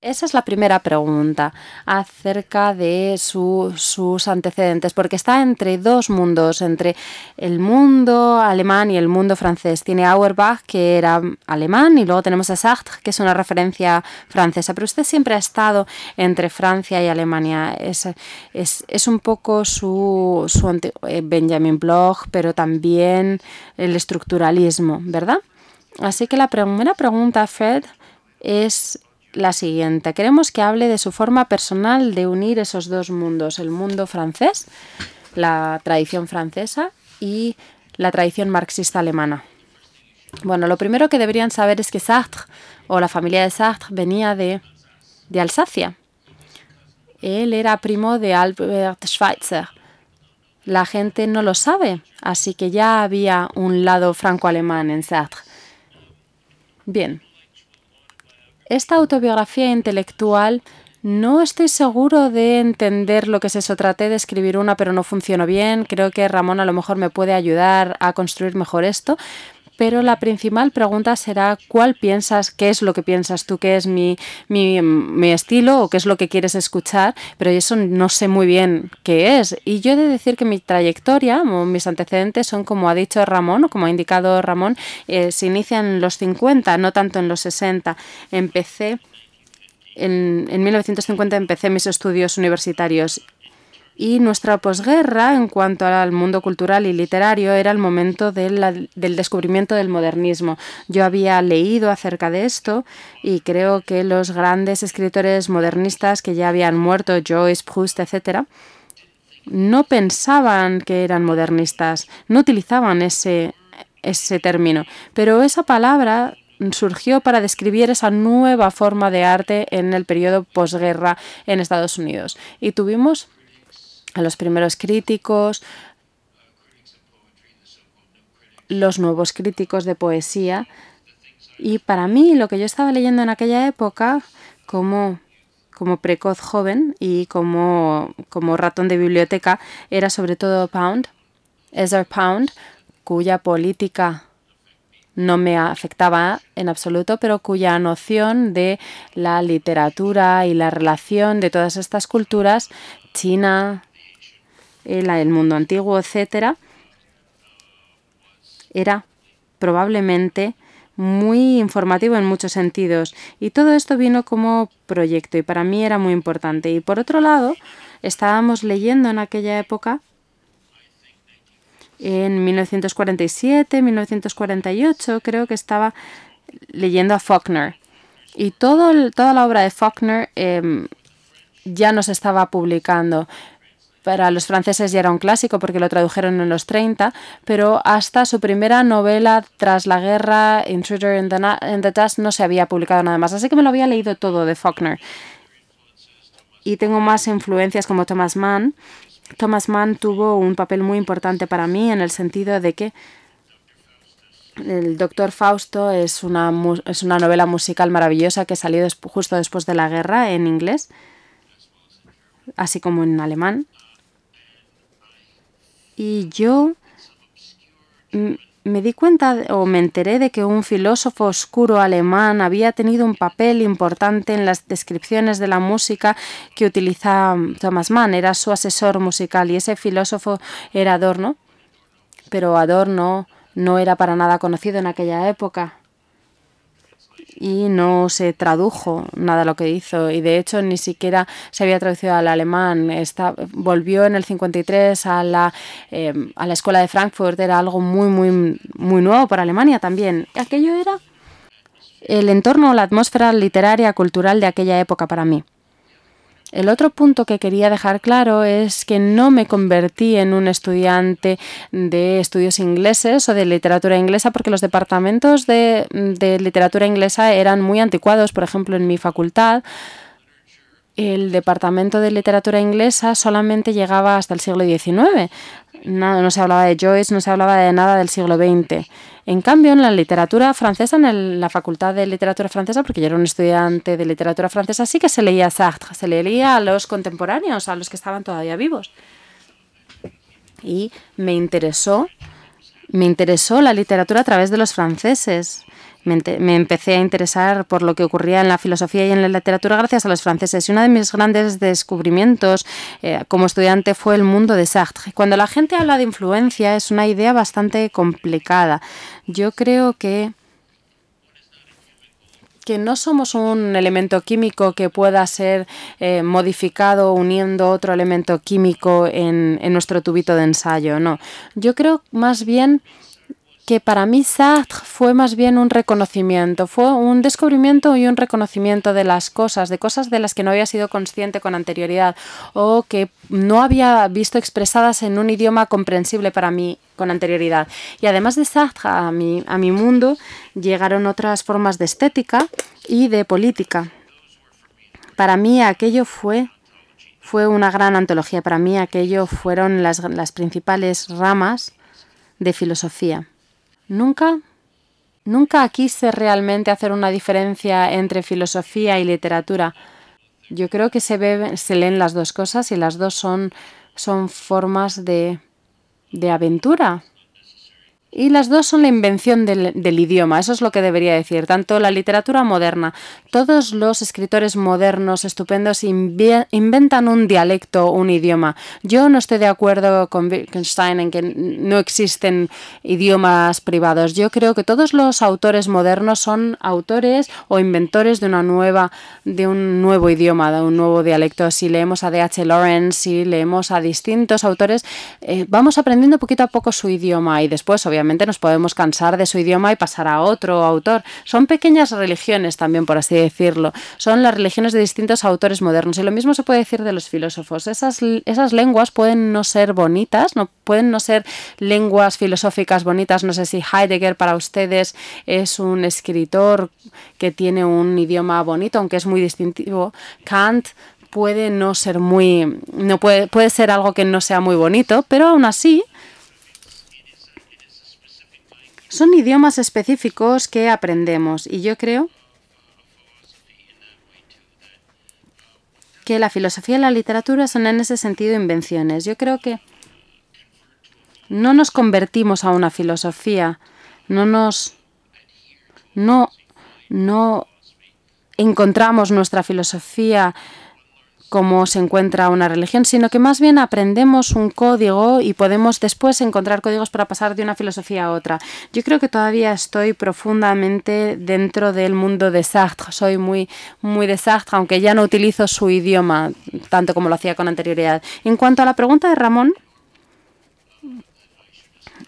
Esa es la primera pregunta acerca de sus antecedentes, porque está entre dos mundos, entre el mundo alemán y el mundo francés. Tiene Auerbach, que era alemán, y luego tenemos a Sartre, que es una referencia francesa. Pero usted siempre ha estado entre Francia y Alemania. Es, es, un poco su, su eh, Benjamin Bloch, pero también el estructuralismo, ¿verdad? Así que la primera pregunta, Fred, es la siguiente. Queremos que hable de su forma personal de unir esos dos mundos, el mundo francés, la tradición francesa y la tradición marxista alemana. Bueno, lo primero que deberían saber es que Sartre o la familia de Sartre venía de, de Alsacia. Él era primo de Albert Schweitzer. La gente no lo sabe, así que ya había un lado franco-alemán en Sartre. Bien, esta autobiografía intelectual no estoy seguro de entender lo que es eso. Traté de escribir una, pero no funcionó bien. Creo que Ramón a lo mejor me puede ayudar a construir mejor esto pero la principal pregunta será cuál piensas, qué es lo que piensas tú, qué es mi, mi, estilo o qué es lo que quieres escuchar, pero eso no sé muy bien qué es. Y yo he de decir que mi trayectoria, mis antecedentes son como ha dicho Ramón, o como ha indicado Ramón, eh, se inician en los 50, no tanto en los 60. Empecé en, en 1950 empecé mis estudios universitarios y nuestra posguerra, en cuanto al mundo cultural y literario, era el momento del descubrimiento del modernismo. Yo había leído acerca de esto y creo que los grandes escritores modernistas que ya habían muerto, Joyce, Proust, etc., no pensaban que eran modernistas, no utilizaban ese, ese término. Pero esa palabra surgió para describir esa nueva forma de arte en el periodo posguerra en Estados Unidos. Y tuvimos a los primeros críticos, los nuevos críticos de poesía. Y para mí, lo que yo estaba leyendo en aquella época, como, como precoz joven y como, como ratón de biblioteca, era sobre todo Pound, Ezra Pound, cuya política no me afectaba en absoluto, pero cuya noción de la literatura y la relación de todas estas culturas, China, el mundo antiguo, etcétera, era probablemente muy informativo en muchos sentidos y todo esto vino como proyecto y para mí era muy importante. Y por otro lado, estábamos leyendo en aquella época en 1947, 1948, creo que estaba leyendo a Faulkner. Y todo, toda la obra de Faulkner em, ya nos estaba publicando para los franceses ya era un clásico porque lo tradujeron en los 30, pero hasta su primera novela tras la guerra, Intruder in the, Dust, no se había publicado nada más. Así que me lo había leído todo de Faulkner. Y tengo más influencias como Thomas Mann. Thomas Mann tuvo un papel muy importante para mí en el sentido de que el Doctor Fausto es una, es una novela musical maravillosa que salió justo después de la guerra en inglés, así como en alemán. Y yo me di cuenta o me enteré de que un filósofo oscuro alemán había tenido un papel importante en las descripciones de la música que utiliza Thomas Mann, era su asesor musical y ese filósofo era Adorno, pero Adorno no era para nada conocido en aquella época y no se tradujo nada lo que hizo y de hecho ni siquiera se había traducido al alemán. volvió en el 53 a la, eh, a la escuela de Frankfurt, era algo muy, muy, muy nuevo para Alemania también. Aquello era el entorno, la atmósfera literaria, cultural de aquella época para mí. El otro punto que quería dejar claro es que no me convertí en un estudiante de estudios ingleses o de literatura inglesa porque los departamentos de, literatura inglesa eran muy anticuados. Por ejemplo, en mi facultad, el departamento de literatura inglesa solamente llegaba hasta el siglo XIX. No, no se hablaba de Joyce, no se hablaba de nada del siglo XX. En cambio, en la literatura francesa, en la Facultad de Literatura Francesa, porque yo era un estudiante de literatura francesa, sí que se leía Sartre, se leía a los contemporáneos, a los que estaban todavía vivos. Y me interesó, me interesó la literatura a través de los franceses. Me, empecé a interesar por lo que ocurría en la filosofía y en la literatura gracias a los franceses. Y uno de mis grandes descubrimientos eh, como estudiante fue el mundo de Sartre. Cuando la gente habla de influencia es una idea bastante complicada. Yo creo que que no somos un elemento químico que pueda ser eh, modificado uniendo otro elemento químico en, en nuestro tubito de ensayo, no. Yo creo más bien que para mí Sartre fue más bien un reconocimiento, fue un descubrimiento y un reconocimiento de las cosas, de cosas de las que no había sido consciente con anterioridad o que no había visto expresadas en un idioma comprensible para mí con anterioridad. Y además de Sartre, a mi, a mi mundo llegaron otras formas de estética y de política. Para mí aquello fue fue una gran antología. Para mí aquello fueron las, las principales ramas de filosofía. Nunca, nunca quise realmente hacer una diferencia entre filosofía y literatura. Yo creo que se, se leen las dos cosas y las dos son, son formas de, de aventura, y las dos son la invención del, idioma, eso es lo que debería decir. Tanto la literatura moderna, todos los escritores modernos estupendos inventan un dialecto, un idioma. Yo no estoy de acuerdo con Wittgenstein en que no existen idiomas privados. Yo creo que todos los autores modernos son autores o inventores de una nueva, de un nuevo idioma, de un nuevo dialecto. Si leemos a D.H. Lawrence, si leemos a distintos autores, eh, vamos aprendiendo poquito a poco su idioma y después, obviamente, obviamente nos podemos cansar de su idioma y pasar a otro autor. Son pequeñas religiones también, por así decirlo. Son las religiones de distintos autores modernos. Y lo mismo se puede decir de los filósofos. Esas, esas lenguas pueden no ser bonitas, no pueden no ser lenguas filosóficas bonitas. No sé si Heidegger para ustedes es un escritor que tiene un idioma bonito, aunque es muy distintivo. Kant puede no ser muy no puede puede ser algo que no sea muy bonito, pero aún así son idiomas específicos que aprendemos y yo creo que la filosofía y la literatura son en ese sentido invenciones. Yo creo que no nos convertimos a una filosofía, no nos no no encontramos nuestra filosofía cómo se encuentra una religión, sino que más bien aprendemos un código y podemos después encontrar códigos para pasar de una filosofía a otra. Yo creo que todavía estoy profundamente dentro del mundo de Sartre, soy muy, muy de Sartre, aunque ya no utilizo su idioma tanto como lo hacía con anterioridad. En cuanto a la pregunta de Ramón,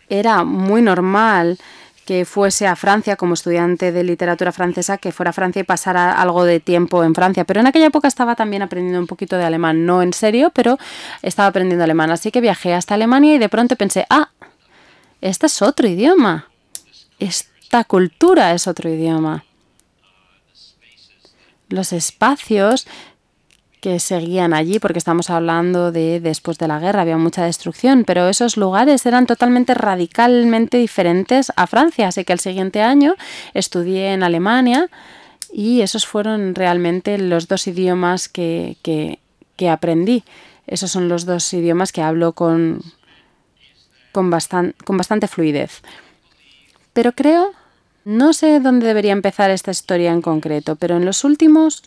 era muy normal que fuese a Francia como estudiante de literatura francesa, que fuera a Francia y pasara algo de tiempo en Francia. Pero en aquella época estaba también aprendiendo un poquito de alemán, no en serio, pero estaba aprendiendo alemán. Así que viajé hasta Alemania y de pronto pensé, ah, este es otro idioma. Esta cultura es otro idioma. Los espacios que seguían allí, porque estamos hablando de después de la guerra, había mucha destrucción, pero esos lugares eran totalmente radicalmente diferentes a Francia, así que el siguiente año estudié en Alemania y esos fueron realmente los dos idiomas que, que, que aprendí. Esos son los dos idiomas que hablo con, con, con bastante fluidez. Pero creo, no sé dónde debería empezar esta historia en concreto, pero en los últimos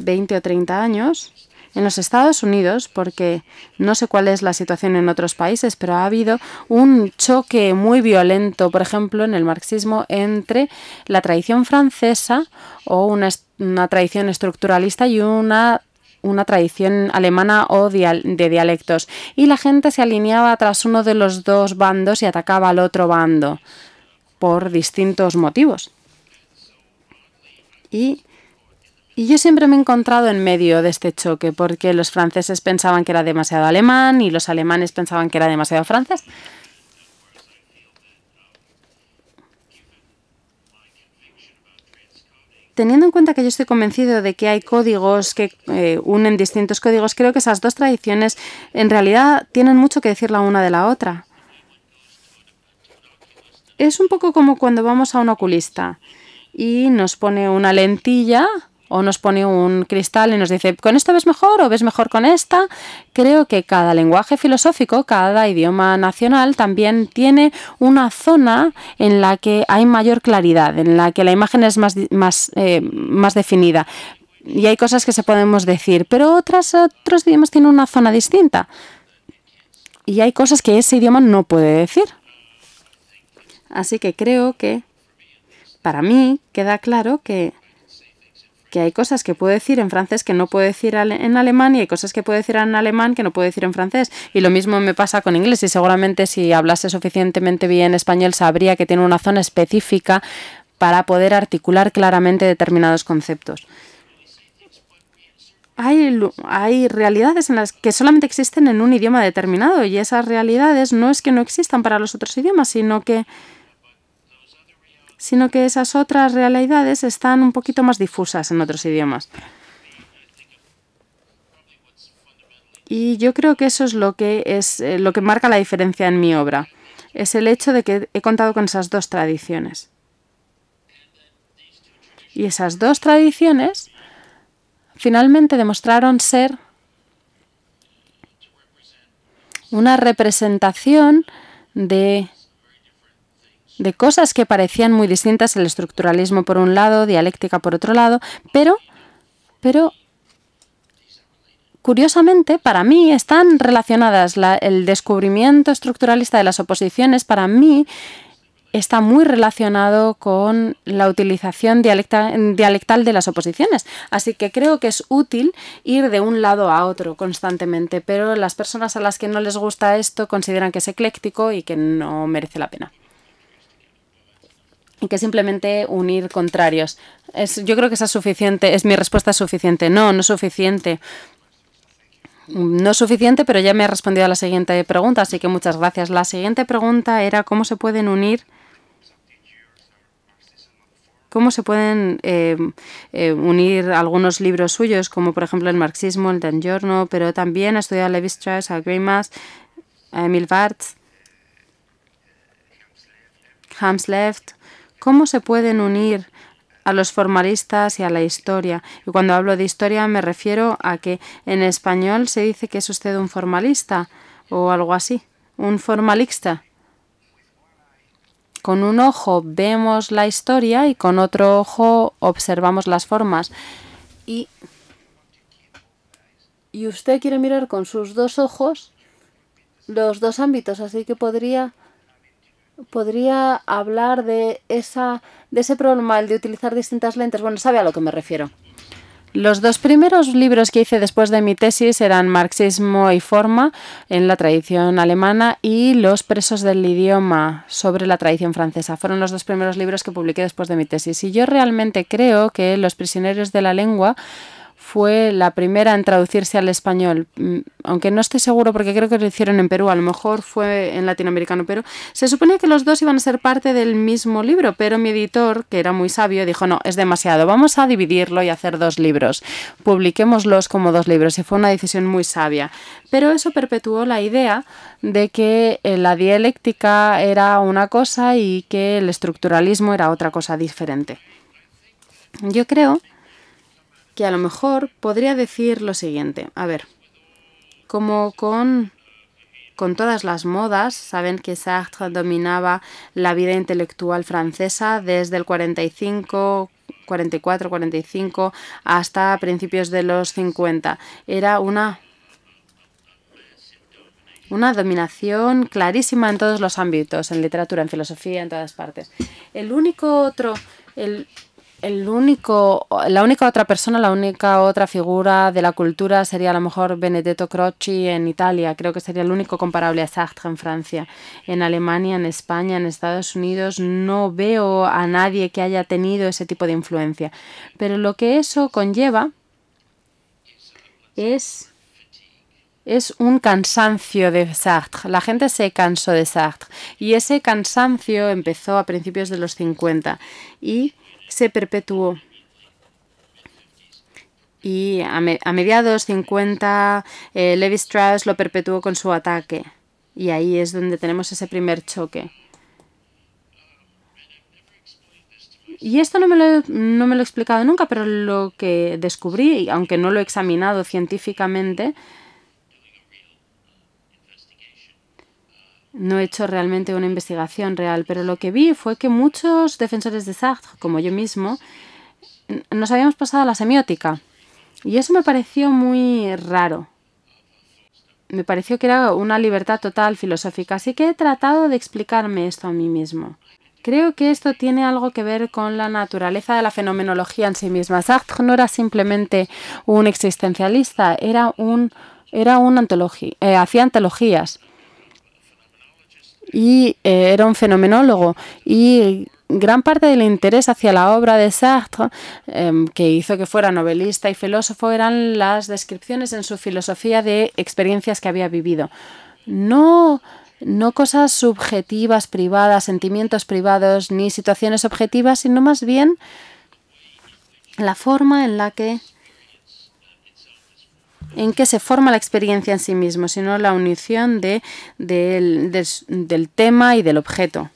20 o 30 años en los Estados Unidos, porque no sé cuál es la situación en otros países, pero ha habido un choque muy violento, por ejemplo, en el marxismo entre la tradición francesa o una, una tradición estructuralista y una una tradición alemana o de dialectos y la gente se alineaba tras uno de los dos bandos y atacaba al otro bando por distintos motivos. Y y yo siempre me he encontrado en medio de este choque, porque los franceses pensaban que era demasiado alemán y los alemanes pensaban que era demasiado francés. Teniendo en cuenta que yo estoy convencido de que hay códigos que eh, unen distintos códigos, creo que esas dos tradiciones en realidad tienen mucho que decir la una de la otra. Es un poco como cuando vamos a un oculista y nos pone una lentilla o nos pone un cristal y nos dice, ¿con esto ves mejor o ves mejor con esta? Creo que cada lenguaje filosófico, cada idioma nacional también tiene una zona en la que hay mayor claridad, en la que la imagen es más, más, eh, más definida. Y hay cosas que se podemos decir, pero otras, otros idiomas tienen una zona distinta. Y hay cosas que ese idioma no puede decir. Así que creo que para mí queda claro que que hay cosas que puedo decir en francés que no puedo decir en alemán y hay cosas que puedo decir en alemán que no puedo decir en francés. Y lo mismo me pasa con inglés y seguramente si hablase suficientemente bien español sabría que tiene una zona específica para poder articular claramente determinados conceptos. Hay, hay, realidades en las que solamente existen en un idioma determinado y esas realidades no es que no existan para los otros idiomas, sino que sino que esas otras realidades están un poquito más difusas en otros idiomas. Y yo creo que eso es lo que es eh, lo que marca la diferencia en mi obra. Es el hecho de que he contado con esas dos tradiciones. Y esas dos tradiciones finalmente demostraron ser una representación de de cosas que parecían muy distintas, el estructuralismo por un lado, dialéctica por otro lado, pero, pero curiosamente, para mí están relacionadas. el descubrimiento estructuralista de las oposiciones, para mí, está muy relacionado con la utilización dialectal de las oposiciones. Así que creo que es útil ir de un lado a otro constantemente, pero las personas a las que no les gusta esto consideran que es ecléctico y que no merece la pena que simplemente unir contrarios. Es, yo creo que esa es suficiente, es mi respuesta suficiente. No, no es suficiente. No es suficiente, pero ya me ha respondido a la siguiente pregunta, así que muchas gracias. La siguiente pregunta era cómo se pueden unir cómo se pueden eh, eh, unir algunos libros suyos, como por ejemplo el marxismo, el Giorno, pero también ha estudiado a Levi Strauss, a Grimas, a Emil Bartz, Hams Left, ¿Cómo se pueden unir a los formalistas y a la historia? Y cuando hablo de historia me refiero a que en español se dice que es usted un formalista o algo así, un formalista. Con un ojo vemos la historia y con otro ojo observamos las formas. Y, y usted quiere mirar con sus dos ojos los dos ámbitos, así que podría podría hablar de, esa, de ese problema, el de utilizar distintas lentes. Bueno, sabe a lo que me refiero. Los dos primeros libros que hice después de mi tesis eran Marxismo y Forma en la tradición alemana y Los presos del idioma sobre la tradición francesa. Fueron los dos primeros libros que publiqué después de mi tesis. Y yo realmente creo que Los prisioneros de la lengua fue la primera en traducirse al español, mm, aunque no estoy seguro porque creo que lo hicieron en Perú, a lo mejor fue en latinoamericano, pero se suponía que los dos iban a ser parte del mismo libro, pero mi editor, que era muy sabio, dijo, no, es demasiado, vamos a dividirlo y hacer dos libros, publiquémoslos como dos libros, y fue una decisión muy sabia. Pero eso perpetuó la idea de que eh, la dialéctica era una cosa y que el estructuralismo era otra cosa diferente. Yo creo que a lo mejor podría decir lo siguiente. A ver, como con, con todas las modas, saben que Sartre dominaba la vida intelectual francesa desde el 45, 44, 45 hasta principios de los 50. Era una una dominación clarísima en todos los ámbitos, en literatura, en filosofía, en todas partes. El único otro, el, el único, la única otra persona, la única otra figura de la cultura sería a lo mejor Benedetto Croce en Italia. Creo que sería el único comparable a Sartre en Francia. En Alemania, en España, en Estados Unidos no veo a nadie que haya tenido ese tipo de influencia. Pero lo que eso conlleva es, es un cansancio de Sartre. La gente se cansó de Sartre. Y ese cansancio empezó a principios de los 50. Y se perpetuó. Y a, mediados 50, eh, Levi Strauss lo perpetuó con su ataque. Y ahí es donde tenemos ese primer choque. Y esto no me, lo, no me lo he explicado nunca, pero lo que descubrí, aunque no lo he examinado científicamente, no he hecho realmente una investigación real, pero lo que vi fue que muchos defensores de Sartre, como yo mismo, nos habíamos pasado a la semiótica. Y eso me pareció muy raro. Me pareció que era una libertad total filosófica, así que he tratado de explicarme esto a mí mismo. Creo que esto tiene algo que ver con la naturaleza de la fenomenología en sí misma. Sartre no era simplemente un existencialista, era un, era un antología, eh, hacía antologías y eh, era un fenomenólogo y gran parte del interés hacia la obra de Sartre, em, que hizo que fuera novelista y filósofo, eran las descripciones en su filosofía de experiencias que había vivido. No, no cosas subjetivas, privadas, sentimientos privados, ni situaciones objetivas, sino más bien la forma en la que en que se forma la experiencia en sí mismo, sino la unición de, del tema y del objeto.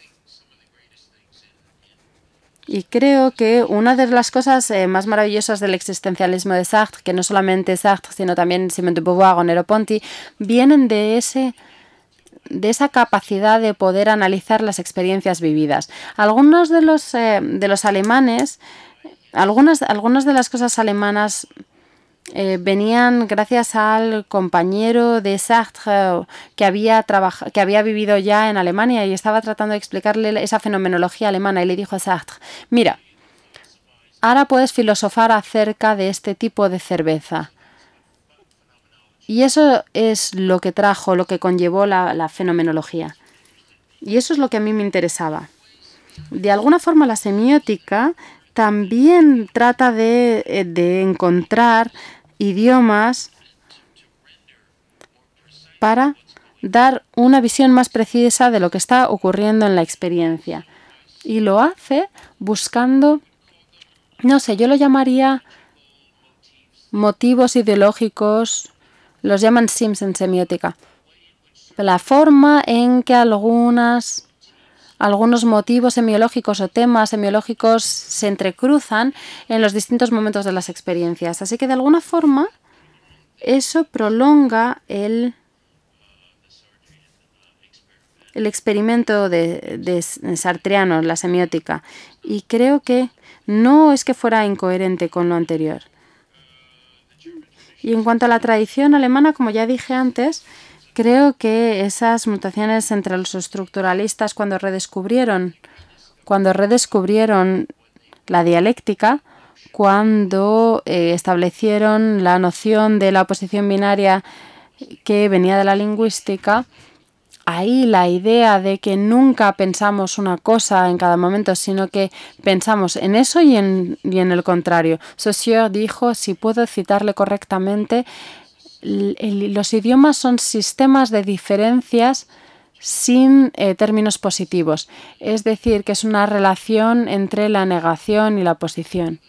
Y creo que una de las cosas eh, más maravillosas del existencialismo de Sartre, que no solamente Sartre, sino también Simone de Beauvoir o Nero Ponti, vienen de ese de esa capacidad de poder analizar las experiencias vividas. Algunos de los, eh, de los alemanes, algunas, algunas de las cosas alemanas eh, venían gracias al compañero de Sartre que había, que había vivido ya en Alemania y estaba tratando de explicarle esa fenomenología alemana y le dijo a Sartre, mira, ahora puedes filosofar acerca de este tipo de cerveza. Y eso es lo que trajo, lo que conllevó la, la fenomenología. Y eso es lo que a mí me interesaba. De alguna forma la semiótica también trata de, eh, de encontrar idiomas para dar una visión más precisa de lo que está ocurriendo en la experiencia. Y lo hace buscando, no sé, yo lo llamaría motivos ideológicos, los llaman sims en semiótica. La forma en que algunas algunos motivos semiológicos o temas semiológicos se entrecruzan en los distintos momentos de las experiencias. Así que de alguna forma eso prolonga el, el experimento de, de Sartreano, la semiótica, y creo que no es que fuera incoherente con lo anterior. Y en cuanto a la tradición alemana, como ya dije antes, Creo que esas mutaciones entre los estructuralistas cuando redescubrieron, cuando redescubrieron la dialéctica, cuando eh, establecieron la noción de la oposición binaria que venía de la lingüística, ahí la idea de que nunca pensamos una cosa en cada momento, sino que pensamos en eso y en, y en el contrario. Saussure dijo, si puedo citarle correctamente, los idiomas son sistemas de diferencias sin eh, términos positivos, es decir, que es una relación entre la negación y la posición.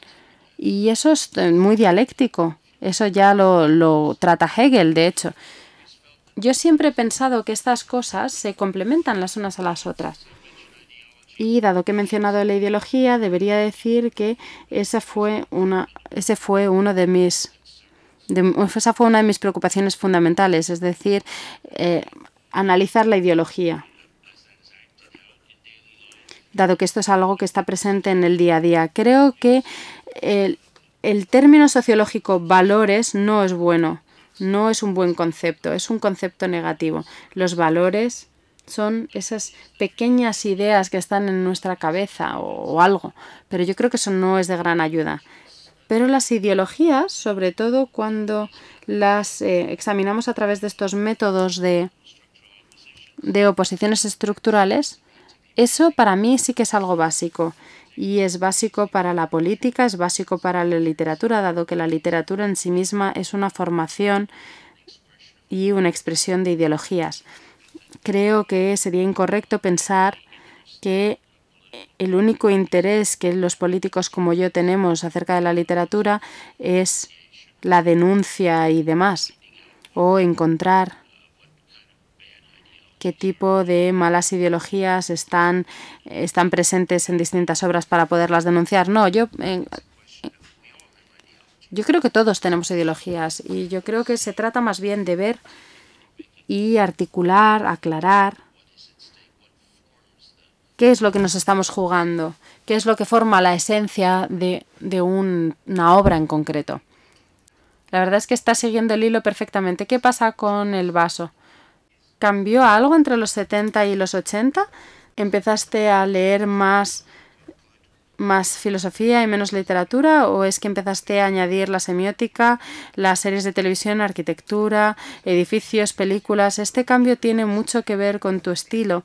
Y eso es eh, muy dialéctico, eso ya lo, lo trata Hegel, de hecho. Yo siempre he pensado que estas cosas se complementan las unas a las otras. Y dado que he mencionado la ideología, debería decir que esa fue una, ese fue uno de mis esa fue una de mis preocupaciones fundamentales, es decir, eh, analizar la ideología, dado que esto es algo que está presente en el día a día. Creo que el, el término sociológico valores no es bueno, no es un buen concepto, es un concepto negativo. Los valores son esas pequeñas ideas que están en nuestra cabeza o, o, algo, pero yo creo que eso no es de gran ayuda. Pero las ideologías, sobre todo cuando las eh, examinamos a través de estos métodos de, de oposiciones estructurales, eso para mí sí que es algo básico. Y es básico para la política, es básico para la literatura, dado que la literatura en sí misma es una formación y una expresión de ideologías. Creo que sería incorrecto pensar que el único interés que los políticos como yo tenemos acerca de la literatura es la denuncia y demás, o encontrar qué tipo de malas ideologías están, están presentes en distintas obras para poderlas denunciar. No, yo, yo creo que todos tenemos ideologías y yo creo que se trata más bien de ver y articular, aclarar qué es lo que nos estamos jugando, qué es lo que forma la esencia de, de una obra en concreto. La verdad es que está siguiendo el hilo perfectamente. ¿Qué pasa con el vaso? ¿Cambió algo entre los 70 y los 80? ¿Empezaste a leer más, más filosofía y menos literatura? ¿O es que empezaste a añadir la semiótica, las series de televisión, arquitectura, edificios, películas? Este cambio tiene mucho que ver con tu estilo.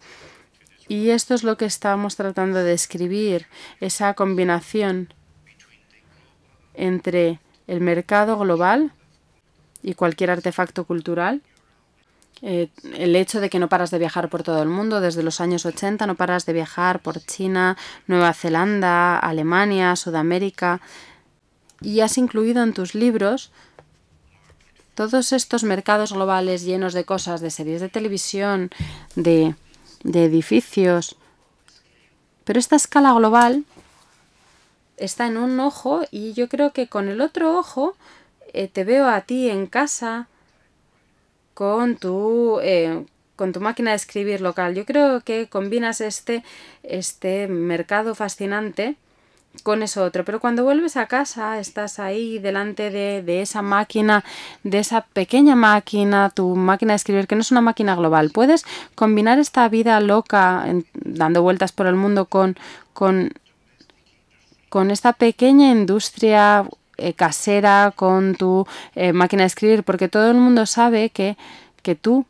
Y esto es lo que estamos tratando de describir, esa combinación entre el mercado global y cualquier artefacto cultural. Eh, el hecho de que no paras de viajar por todo el mundo, desde los años 80 no paras de viajar por China, Nueva Zelanda, Alemania, Sudamérica, y has incluido en tus libros todos estos mercados globales llenos de cosas, de series de televisión, de, de edificios. Pero esta escala global está en un ojo y yo creo que con el otro ojo eh, te veo a ti en casa, con tu, eh, con tu máquina de escribir local. Yo creo que combinas este, este mercado fascinante con eso otro. Pero cuando vuelves a casa, estás ahí delante de, de, esa máquina, de esa pequeña máquina, tu máquina de escribir, que no es una máquina global. Puedes combinar esta vida loca, dando vueltas por el mundo, con, con, con esta pequeña industria eh, casera con tu eh, máquina de escribir, porque todo el mundo sabe que, que tú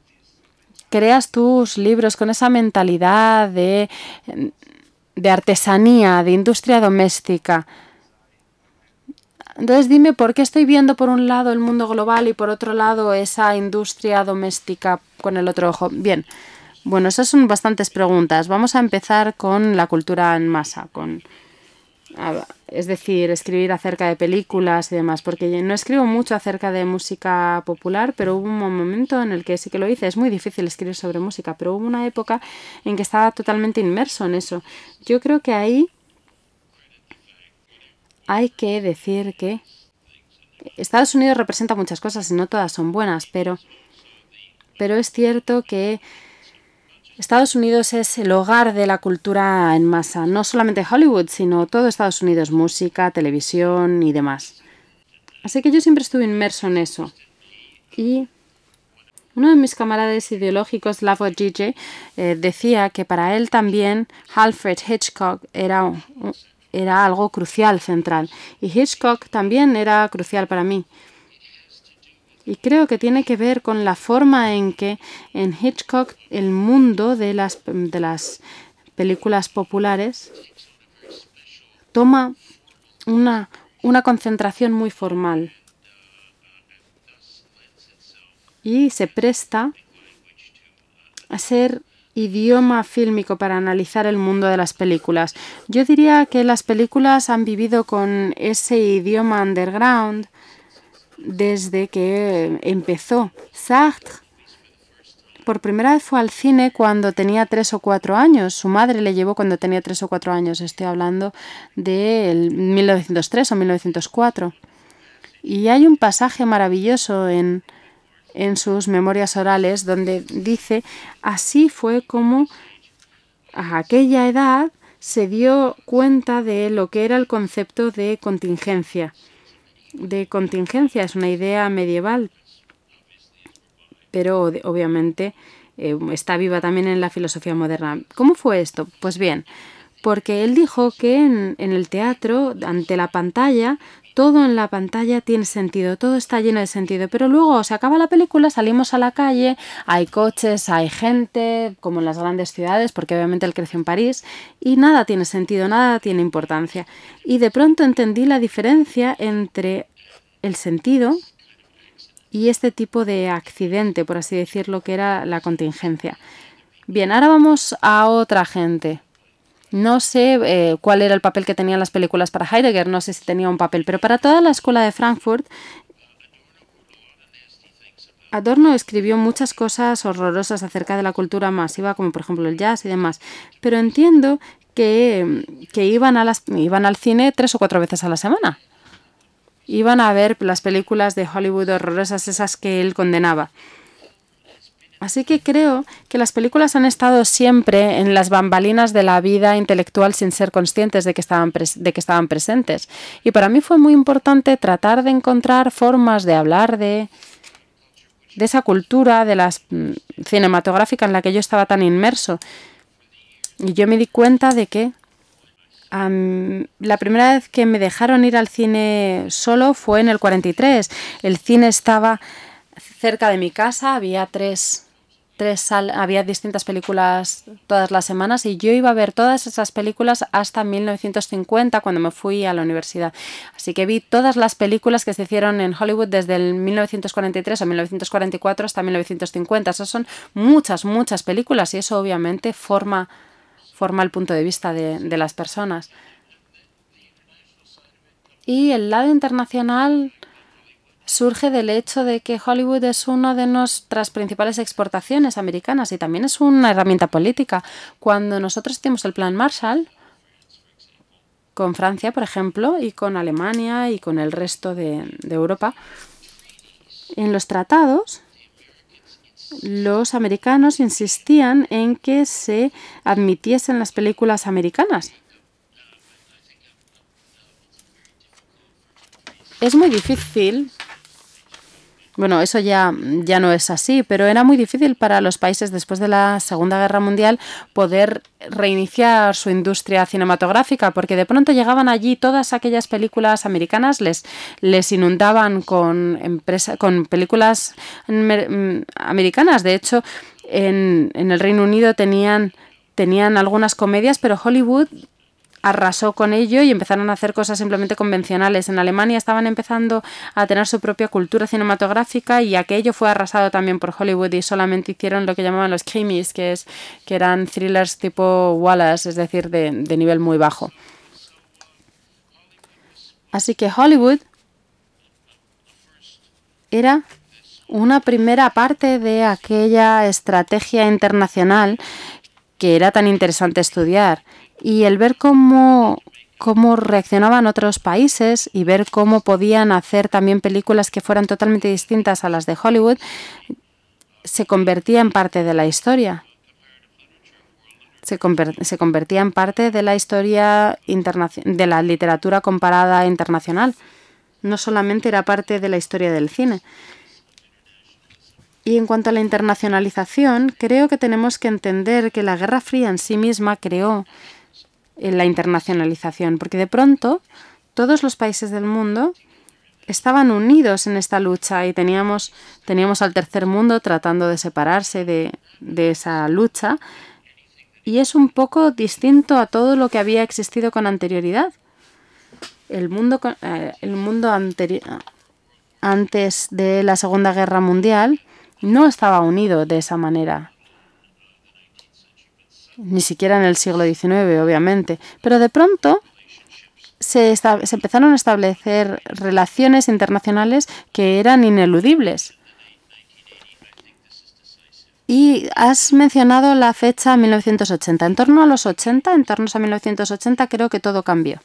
creas tus libros con esa mentalidad de, de artesanía, de industria doméstica. Entonces dime por qué estoy viendo por un lado el mundo global y por otro lado esa industria doméstica con el otro ojo. Bien, bueno, esas son bastantes preguntas. Vamos a empezar con la cultura en masa, con es decir, escribir acerca de películas y demás, porque no escribo mucho acerca de música popular, pero hubo un momento en el que sí que lo hice. Es muy difícil escribir sobre música, pero hubo una época en que estaba totalmente inmerso en eso. Yo creo que ahí hay que decir que Estados Unidos representa muchas cosas y no todas son buenas, pero, pero es cierto que Estados Unidos es el hogar de la cultura en masa, no solamente Hollywood, sino todo Estados Unidos, música, televisión y demás. Así que yo siempre estuve inmerso en eso. Y uno de mis camaradas ideológicos, Lavo Gigi, eh, decía que para él también Alfred Hitchcock era, era algo crucial, central. Y Hitchcock también era crucial para mí. Y creo que tiene que ver con la forma en que en Hitchcock el mundo de las, de las películas populares toma una, una concentración muy formal y se presta a ser idioma fílmico para analizar el mundo de las películas. Yo diría que las películas han vivido con ese idioma underground desde que empezó. Sartre por primera vez fue al cine cuando tenía tres o cuatro años. Su madre le llevó cuando tenía tres o cuatro años. Estoy hablando de 1903 o 1904. Y hay un pasaje maravilloso en, en sus memorias orales donde dice, así fue como a aquella edad se dio cuenta de lo que era el concepto de contingencia de contingencia, es una idea medieval, pero obviamente eh, está viva también en la filosofía moderna. ¿Cómo fue esto? Pues bien, porque él dijo que en, en, el teatro, ante la pantalla, todo en la pantalla tiene sentido, todo está lleno de sentido, pero luego se acaba la película, salimos a la calle, hay coches, hay gente, como en las grandes ciudades, porque obviamente él creció en París, y nada tiene sentido, nada tiene importancia. Y de pronto entendí la diferencia entre el sentido y este tipo de accidente, por así decirlo, que era la contingencia. Bien, ahora vamos a otra gente. No sé eh, cuál era el papel que tenían las películas para Heidegger, no sé si tenía un papel, pero para toda la escuela de Frankfurt Adorno escribió muchas cosas horrorosas acerca de la cultura masiva, como por ejemplo el jazz y demás, pero entiendo que, que iban, a las, iban al cine tres o cuatro veces a la semana. Iban a ver las películas de Hollywood horrorosas, esas que él condenaba. Así que creo que las películas han estado siempre en las bambalinas de la vida intelectual sin ser conscientes de que estaban, de que estaban presentes. Y para mí fue muy importante tratar de encontrar formas de hablar de, de esa cultura de la mm, cinematográfica en la que yo estaba tan inmerso. Y yo me di cuenta de que la primera vez que me dejaron ir al cine solo fue en el 43. El cine estaba cerca de mi casa, había tres había distintas películas todas las semanas y yo iba a ver todas esas películas hasta 1950 cuando me fui a la universidad. Así que vi todas las películas que se hicieron en Hollywood desde el 1943 a 1944 hasta 1950. Esas son muchas, muchas películas y eso obviamente forma, forma el punto de vista de, de las personas. Y el lado internacional surge del hecho de que Hollywood es una de nuestras principales exportaciones americanas y también es una herramienta política. Cuando nosotros hicimos el Plan Marshall, con Francia, por ejemplo, y con Alemania y con el resto de, de Europa, en los tratados los americanos insistían en que se admitiesen las películas americanas. Es muy difícil bueno, eso ya, ya no es así, pero era muy difícil para los países después de la Segunda Guerra Mundial poder reiniciar su industria cinematográfica, porque de pronto llegaban allí todas aquellas películas americanas, les, les inundaban con, con películas mm, americanas. De hecho, en, en el Reino Unido tenían tenían algunas comedias, pero Hollywood arrasó con ello y empezaron a hacer cosas simplemente convencionales. En Alemania estaban empezando a tener su propia cultura cinematográfica y aquello fue arrasado también por Hollywood y solamente hicieron lo que llamaban los krimis, que, es, que eran thrillers tipo Wallace, es decir, de, de nivel muy bajo. Así que Hollywood era una primera parte de aquella estrategia internacional que era tan interesante estudiar y el ver cómo, cómo reaccionaban otros países y ver cómo podían hacer también películas que fueran totalmente distintas a las de Hollywood, se convertía en parte de la historia. Se, se convertía en parte de la historia de la literatura comparada internacional. No solamente era parte de la historia del cine. Y en cuanto a la internacionalización, creo que tenemos que entender que la Guerra Fría en sí misma creó la internacionalización, porque de pronto todos los países del mundo estaban unidos en esta lucha y teníamos, teníamos al tercer mundo tratando de separarse de, de esa lucha y es un poco distinto a todo lo que había existido con anterioridad. El mundo, eh, el mundo antes de la Segunda Guerra Mundial no estaba unido de esa manera ni siquiera en el siglo XIX, obviamente, pero de pronto se, empezaron a establecer relaciones internacionales que eran ineludibles. Y has mencionado la fecha 1980. En torno a los 80, en torno a 1980, creo que todo cambió.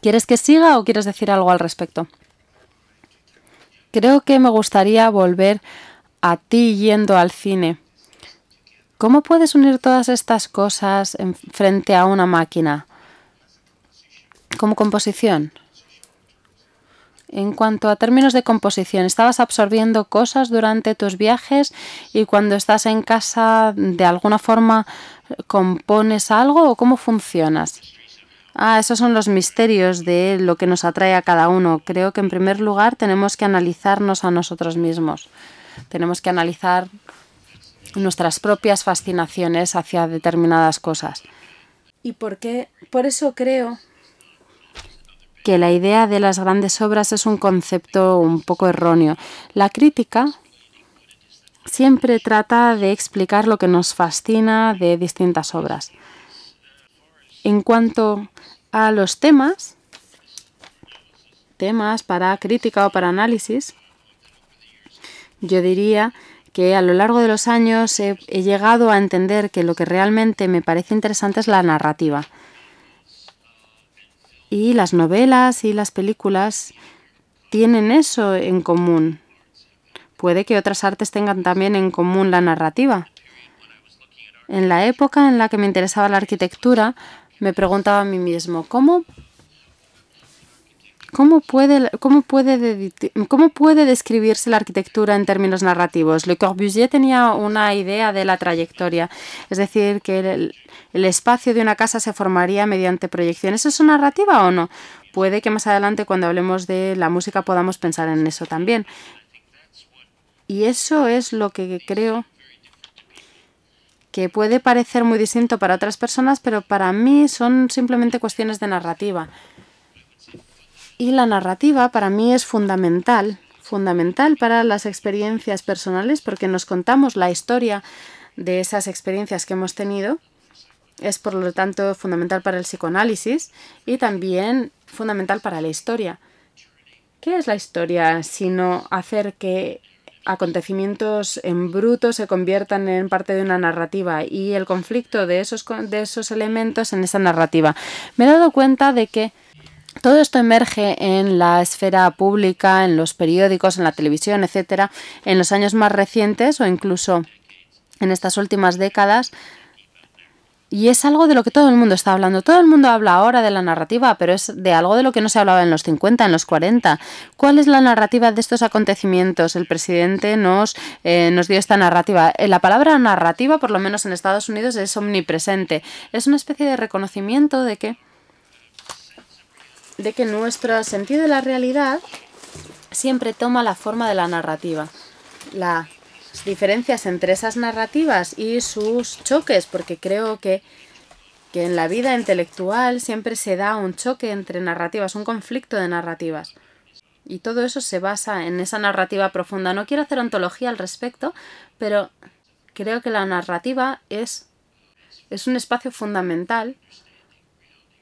¿Quieres que siga o quieres decir algo al respecto? Creo que me gustaría volver a ti yendo al cine. ¿Cómo puedes unir todas estas cosas en frente a una máquina? Como composición. En cuanto a términos de composición, ¿estabas absorbiendo cosas durante tus viajes y cuando estás en casa de alguna forma compones algo o cómo funcionas? Ah, esos son los misterios de lo que nos atrae a cada uno. Creo que en primer lugar tenemos que analizarnos a nosotros mismos. Tenemos que analizar nuestras propias fascinaciones hacia determinadas cosas. ¿Y por qué? Por eso creo que la idea de las grandes obras es un concepto un poco erróneo. La crítica siempre trata de explicar lo que nos fascina de distintas obras. En cuanto a los temas, temas para crítica o para análisis, yo diría que a lo largo de los años he, llegado a entender que lo que realmente me parece interesante es la narrativa. Y las novelas y las películas tienen eso en común. Puede que otras artes tengan también en común la narrativa. En la época en la que me interesaba la arquitectura, me preguntaba a mí mismo, ¿cómo ¿Cómo puede, cómo, puede ¿Cómo puede describirse la arquitectura en términos narrativos? Le Corbusier tenía una idea de la trayectoria, es decir, que el, espacio de una casa se formaría mediante proyecciones. ¿Eso es narrativa o no? Puede que más adelante, cuando hablemos de la música, podamos pensar en eso también. Y eso es lo que creo que puede parecer muy distinto para otras personas, pero para mí son simplemente cuestiones de narrativa. Y la narrativa para mí es fundamental, fundamental para las experiencias personales porque nos contamos la historia de esas experiencias que hemos tenido. Es por lo tanto fundamental para el psicoanálisis y también fundamental para la historia. ¿Qué es la historia sino hacer que acontecimientos en bruto se conviertan en parte de una narrativa y el conflicto de esos, de esos elementos en esa narrativa? Me he dado cuenta de que todo esto emerge en la esfera pública, en los periódicos, en la televisión, etcétera, en los años más recientes o incluso en estas últimas décadas. Y es algo de lo que todo el mundo está hablando. Todo el mundo habla ahora de la narrativa, pero es de algo de lo que no se hablaba en los 50, en los 40. ¿Cuál es la narrativa de estos acontecimientos? El presidente nos, eh, nos dio esta narrativa. Eh, la palabra narrativa, por lo menos en Estados Unidos, es omnipresente. Es una especie de reconocimiento de que de que nuestro sentido de la realidad siempre toma la forma de la narrativa. Las diferencias entre esas narrativas y sus choques, porque creo que, que en la vida intelectual siempre se da un choque entre narrativas, un conflicto de narrativas. Y todo eso se basa en esa narrativa profunda. No quiero hacer ontología al respecto, pero creo que la narrativa es, es un espacio fundamental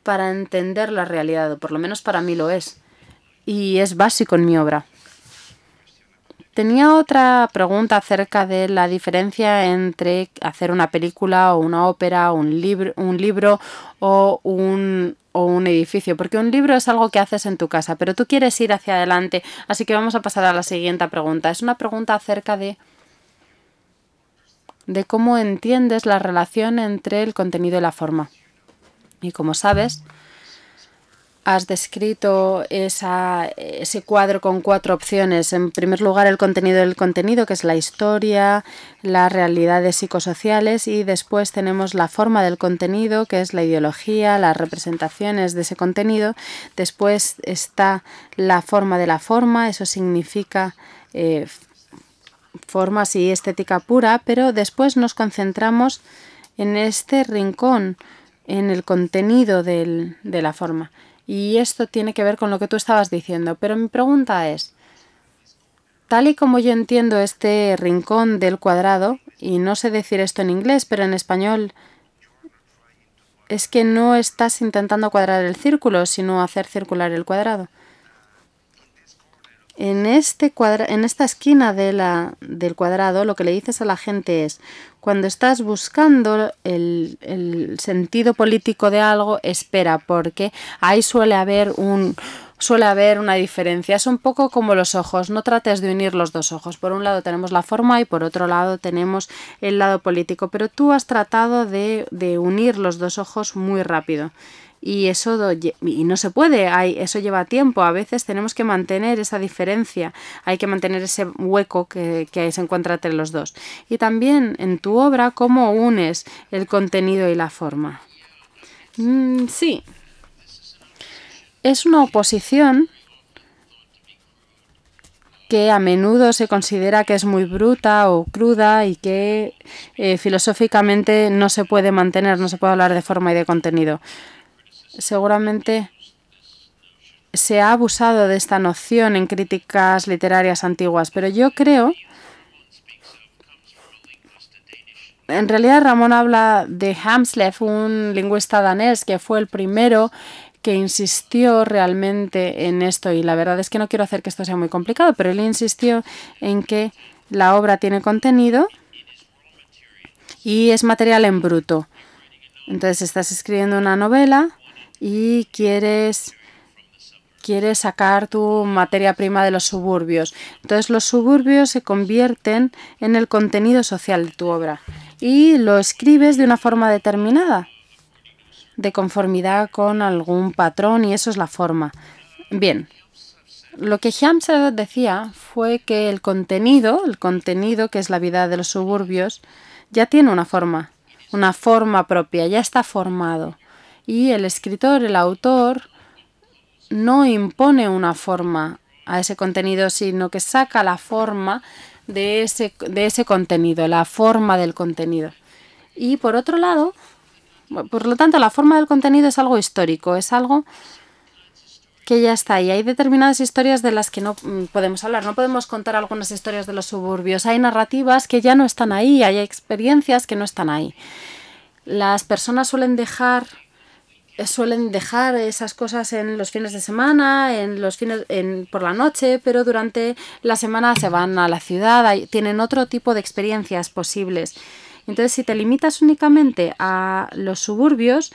para entender la realidad, o por lo menos para mí lo es, y es básico en mi obra. Tenía otra pregunta acerca de la diferencia entre hacer una película o una ópera, un libro, un libro o un, o un edificio, porque un libro es algo que haces en tu casa, pero tú quieres ir hacia adelante, así que vamos a pasar a la siguiente pregunta. Es una pregunta acerca de de cómo entiendes la relación entre el contenido y la forma. Y como sabes, has descrito ese cuadro con cuatro opciones. En primer lugar, el contenido del contenido, que es la historia, las realidades psicosociales, y después tenemos la forma del contenido, que es la ideología, las representaciones de ese contenido. Después está la forma de la forma, eso significa eh, formas y estética pura, pero después nos concentramos en este rincón en el contenido de la forma. Y esto tiene que ver con lo que tú estabas diciendo. Pero mi pregunta es, tal y como yo entiendo este rincón del cuadrado, y no sé decir esto en inglés, pero en español es que no estás intentando cuadrar el círculo, sino hacer circular el cuadrado. En, este cuadra en esta esquina de la, del cuadrado lo que le dices a la gente es, cuando estás buscando el, el sentido político de algo, espera, porque ahí suele haber un, suele haber una diferencia. Es un poco como los ojos, no trates de unir los dos ojos. Por un lado tenemos la forma y por otro lado tenemos el lado político, pero tú has tratado de, de unir los dos ojos muy rápido y eso y no se puede, hay, eso lleva tiempo, a veces tenemos que mantener esa diferencia, hay que mantener ese hueco que, que se encuentra entre los dos. Y también en tu obra, cómo unes el contenido y la forma. Mm, sí, es una oposición que a menudo se considera que es muy bruta o cruda y que eh, filosóficamente no se puede mantener, no se puede hablar de forma y de contenido seguramente se ha abusado de esta noción en críticas literarias antiguas, pero yo creo, en realidad Ramón habla de Hamslef, un lingüista danés que fue el primero que insistió realmente en esto y la verdad es que no quiero hacer que esto sea muy complicado, pero él insistió en que la obra tiene contenido y es material en bruto. Entonces estás escribiendo una novela y quieres quieres sacar tu materia prima de los suburbios. Entonces los suburbios se convierten en el contenido social de tu obra y lo escribes de una forma determinada, de conformidad con algún patrón y eso es la forma. Bien, lo que Hamser decía fue que el contenido, el contenido que es la vida de los suburbios, ya tiene una forma, una forma propia, ya está formado. Y el escritor, el autor, no impone una forma a ese contenido, sino que saca la forma de ese, de ese contenido, la forma del contenido. Y por otro lado, por lo tanto, la forma del contenido es algo histórico, es algo que ya está ahí. Hay determinadas historias de las que no mm, podemos hablar. No podemos contar algunas historias de los suburbios. Hay narrativas que ya no están ahí, hay experiencias que no están ahí. Las personas suelen dejar suelen dejar esas cosas en los fines de semana, en los fines en, por la noche, pero durante la semana se van a la ciudad, tienen otro tipo de experiencias posibles. Entonces, si te limitas únicamente a los suburbios,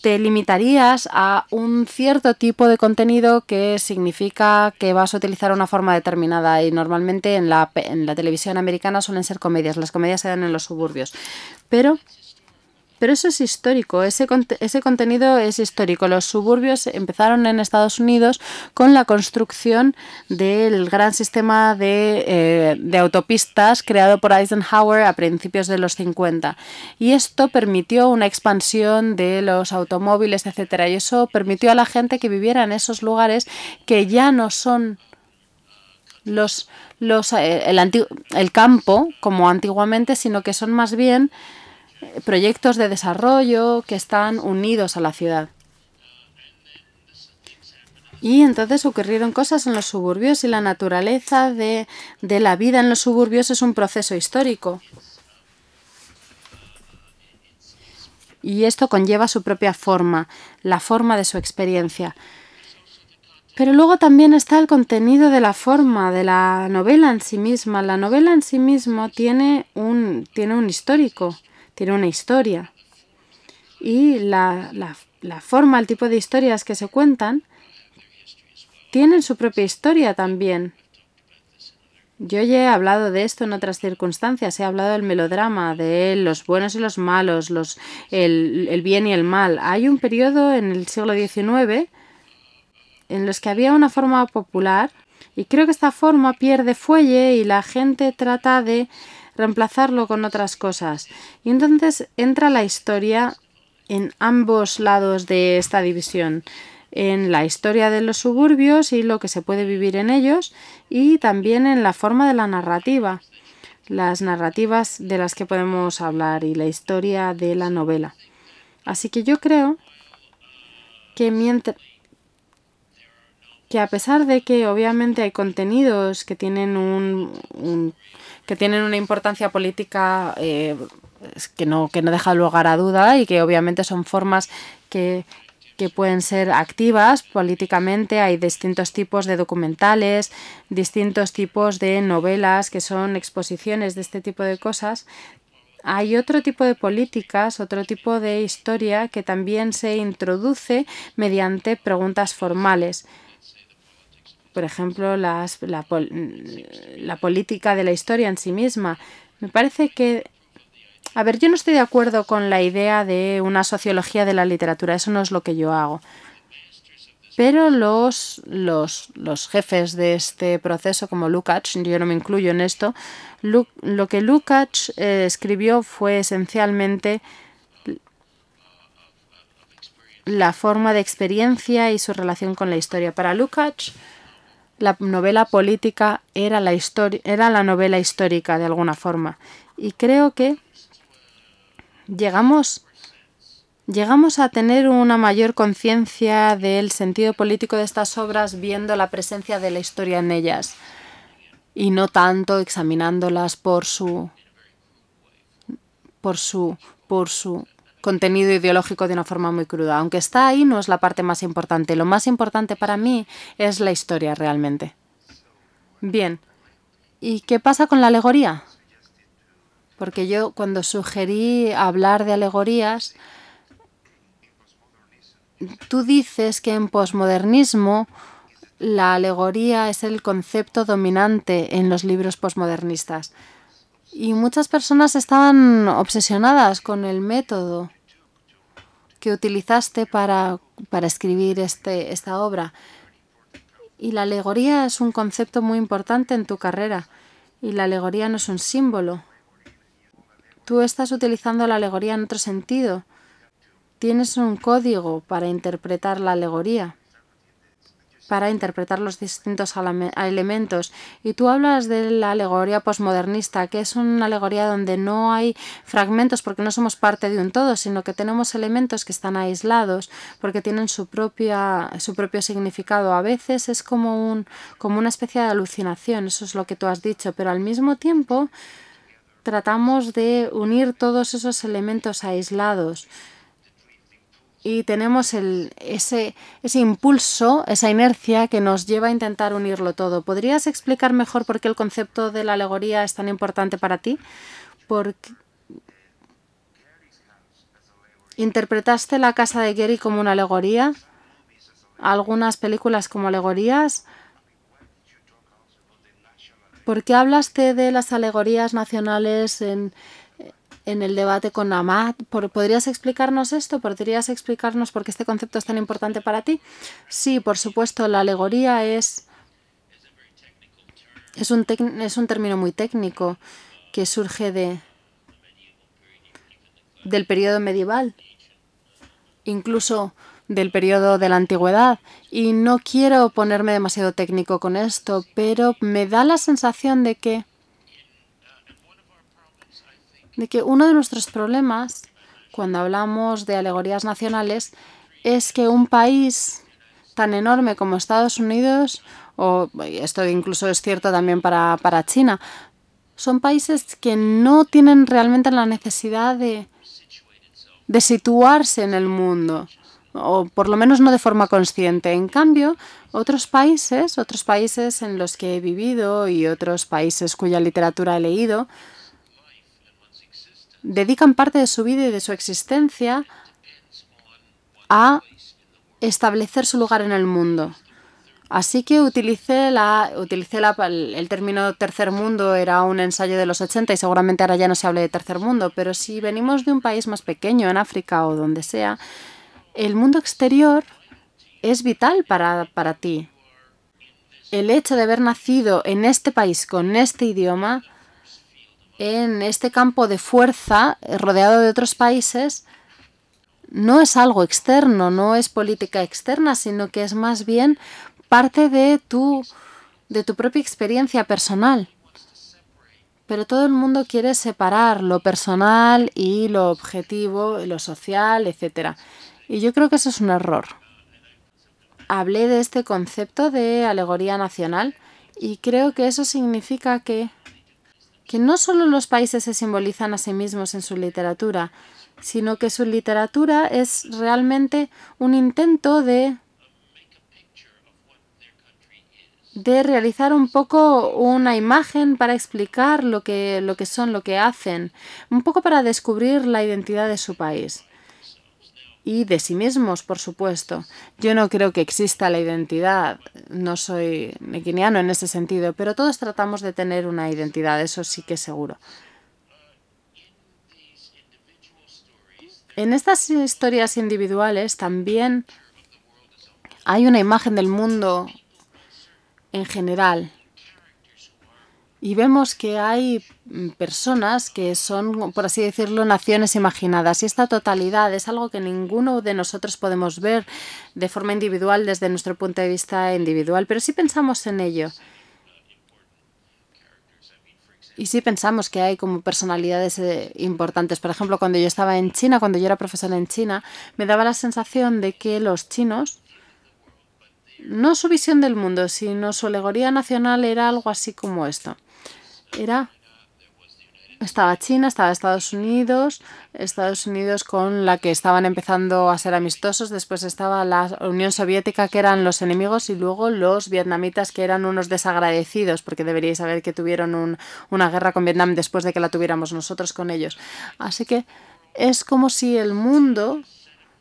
te limitarías a un cierto tipo de contenido que significa que vas a utilizar una forma determinada y normalmente en la, en la televisión americana suelen ser comedias, las comedias se dan en los suburbios. Pero pero eso es histórico, ese, ese contenido es histórico. Los suburbios empezaron en Estados Unidos con la construcción del gran sistema de, eh, de autopistas creado por Eisenhower a principios de los 50. Y esto permitió una expansión de los automóviles, etcétera. Y eso permitió a la gente que viviera en esos lugares que ya no son los, los, eh, el, el campo como antiguamente, sino que son más bien proyectos de desarrollo que están unidos a la ciudad. Y entonces ocurrieron cosas en los suburbios y la naturaleza de, de, la vida en los suburbios es un proceso histórico. Y esto conlleva su propia forma, la forma de su experiencia. Pero luego también está el contenido de la forma, de la novela en sí misma. La novela en sí misma tiene un, tiene un histórico tiene una historia. Y la, la, forma, el tipo de historias que se cuentan, tienen su propia historia también. Yo ya he hablado de esto en otras circunstancias, he hablado del melodrama, de los buenos y los malos, los, el, el bien y el mal. Hay un periodo en el siglo XIX en los que había una forma popular y creo que esta forma pierde fuelle y la gente trata de reemplazarlo con otras cosas. Y entonces entra la historia en ambos lados de esta división en la historia de los suburbios y lo que se puede vivir en ellos y también en la forma de la narrativa, las narrativas de las que podemos hablar y la historia de la novela. Así que yo creo que mientras que a pesar de que obviamente hay contenidos que tienen un que tienen una importancia política eh, que, no, que no deja lugar a duda y que obviamente son formas que, que pueden ser activas políticamente. Hay distintos tipos de documentales, distintos tipos de novelas que son exposiciones de este tipo de cosas. Hay otro tipo de políticas, otro tipo de historia que también se introduce mediante preguntas formales por ejemplo, las, la, la política de la historia en sí misma. Me parece que a ver, yo no estoy de acuerdo con la idea de una sociología de la literatura, eso no es lo que yo hago. Pero los, los, los jefes de este proceso, como Lukács, yo no me incluyo en esto, lo, que Lukács eh, escribió fue esencialmente la forma de experiencia y su relación con la historia. Para Lukács, la novela política era la, era la novela histórica de alguna forma. Y creo que llegamos, llegamos a tener una mayor conciencia del sentido político de estas obras viendo la presencia de la historia en ellas y no tanto examinándolas por su por su por su contenido ideológico de una forma muy cruda. Aunque está ahí, no es la parte más importante. Lo más importante para mí es la historia realmente. Bien. ¿Y qué pasa con la alegoría? Porque yo cuando sugerí hablar de alegorías, tú dices que en posmodernismo la alegoría es el concepto dominante en los libros posmodernistas. Y muchas personas estaban obsesionadas con el método que utilizaste para, para escribir este, esta obra. Y la alegoría es un concepto muy importante en tu carrera. Y la alegoría no es un símbolo. Tú estás utilizando la alegoría en otro sentido. Tienes un código para interpretar la alegoría para interpretar los distintos elementos. Y tú hablas de la alegoría posmodernista, que es una alegoría donde no hay fragmentos porque no somos parte de un todo, sino que tenemos elementos que están aislados porque tienen su, propia, su propio significado. A veces es como, un, como una especie de alucinación, eso es lo que tú has dicho, pero al mismo tiempo tratamos de unir todos esos elementos aislados y tenemos el, ese, ese impulso, esa inercia que nos lleva a intentar unirlo todo. ¿Podrías explicar mejor por qué el concepto de la alegoría es tan importante para ti? Porque ¿Interpretaste la casa de Gary como una alegoría? ¿Algunas películas como alegorías? ¿Por qué hablaste de las alegorías nacionales en, en el debate con Amat. ¿Podrías explicarnos esto? ¿Podrías explicarnos por qué este concepto es tan importante para ti? Sí, por supuesto, la alegoría es, es, un, es un término muy técnico que surge de, del periodo medieval, incluso del periodo de la antigüedad. Y no quiero ponerme demasiado técnico con esto, pero me da la sensación de que de que uno de nuestros problemas cuando hablamos de alegorías nacionales es que un país tan enorme como Estados Unidos, o esto incluso es cierto también para, para China, son países que no tienen realmente la necesidad de, de situarse en el mundo, o por lo menos no de forma consciente. En cambio, otros países, otros países en los que he vivido y otros países cuya literatura he leído, dedican parte de su vida y de su existencia a establecer su lugar en el mundo. Así que utilicé, la, utilicé el término tercer mundo, era un ensayo de los 80 y seguramente ahora ya no se hable de tercer mundo, pero si venimos de un país más pequeño, en África o donde sea, el mundo exterior es vital para, para ti. El hecho de haber nacido en este país con este idioma en este campo de fuerza eh, rodeado de otros países no es algo externo, no es política externa, sino que es más bien parte de tu, de tu propia experiencia personal. Pero todo el mundo quiere separar lo personal y lo objetivo, lo social, etc. Y yo creo que eso es un error. Hablé de este concepto de alegoría nacional y creo que eso significa que que no solo los países se simbolizan a sí mismos en su literatura, sino que su literatura es realmente un intento de de realizar un poco una imagen para explicar lo que, lo que son, lo que hacen, un poco para descubrir la identidad de su país y de sí mismos, por supuesto. Yo no creo que exista la identidad, no soy nequiniano en ese sentido, pero todos tratamos de tener una identidad, eso sí que es seguro. En estas historias individuales también hay una imagen del mundo en general y vemos que hay mm, personas que son, por así decirlo, naciones imaginadas. Y esta totalidad es algo que ninguno de nosotros podemos ver de forma individual desde nuestro punto de vista individual, pero sí pensamos en ello. Y sí pensamos que hay como personalidades eh, importantes. Por ejemplo, cuando yo estaba en China, cuando yo era profesora en China, me daba la sensación de que los chinos no su visión del mundo, sino su alegoría nacional era algo así como esto era estaba China, estaba Estados Unidos, Estados Unidos con la que estaban empezando a ser amistosos, después estaba la Unión Soviética que eran los enemigos y luego los vietnamitas que eran unos desagradecidos, porque deberíais saber que tuvieron una guerra con Vietnam después de que la tuviéramos nosotros con ellos. Así que es como si el mundo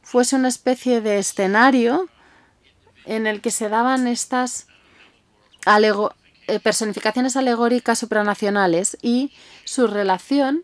fuese una especie de escenario en el que se daban estas personificaciones alegóricas supranacionales y su relación,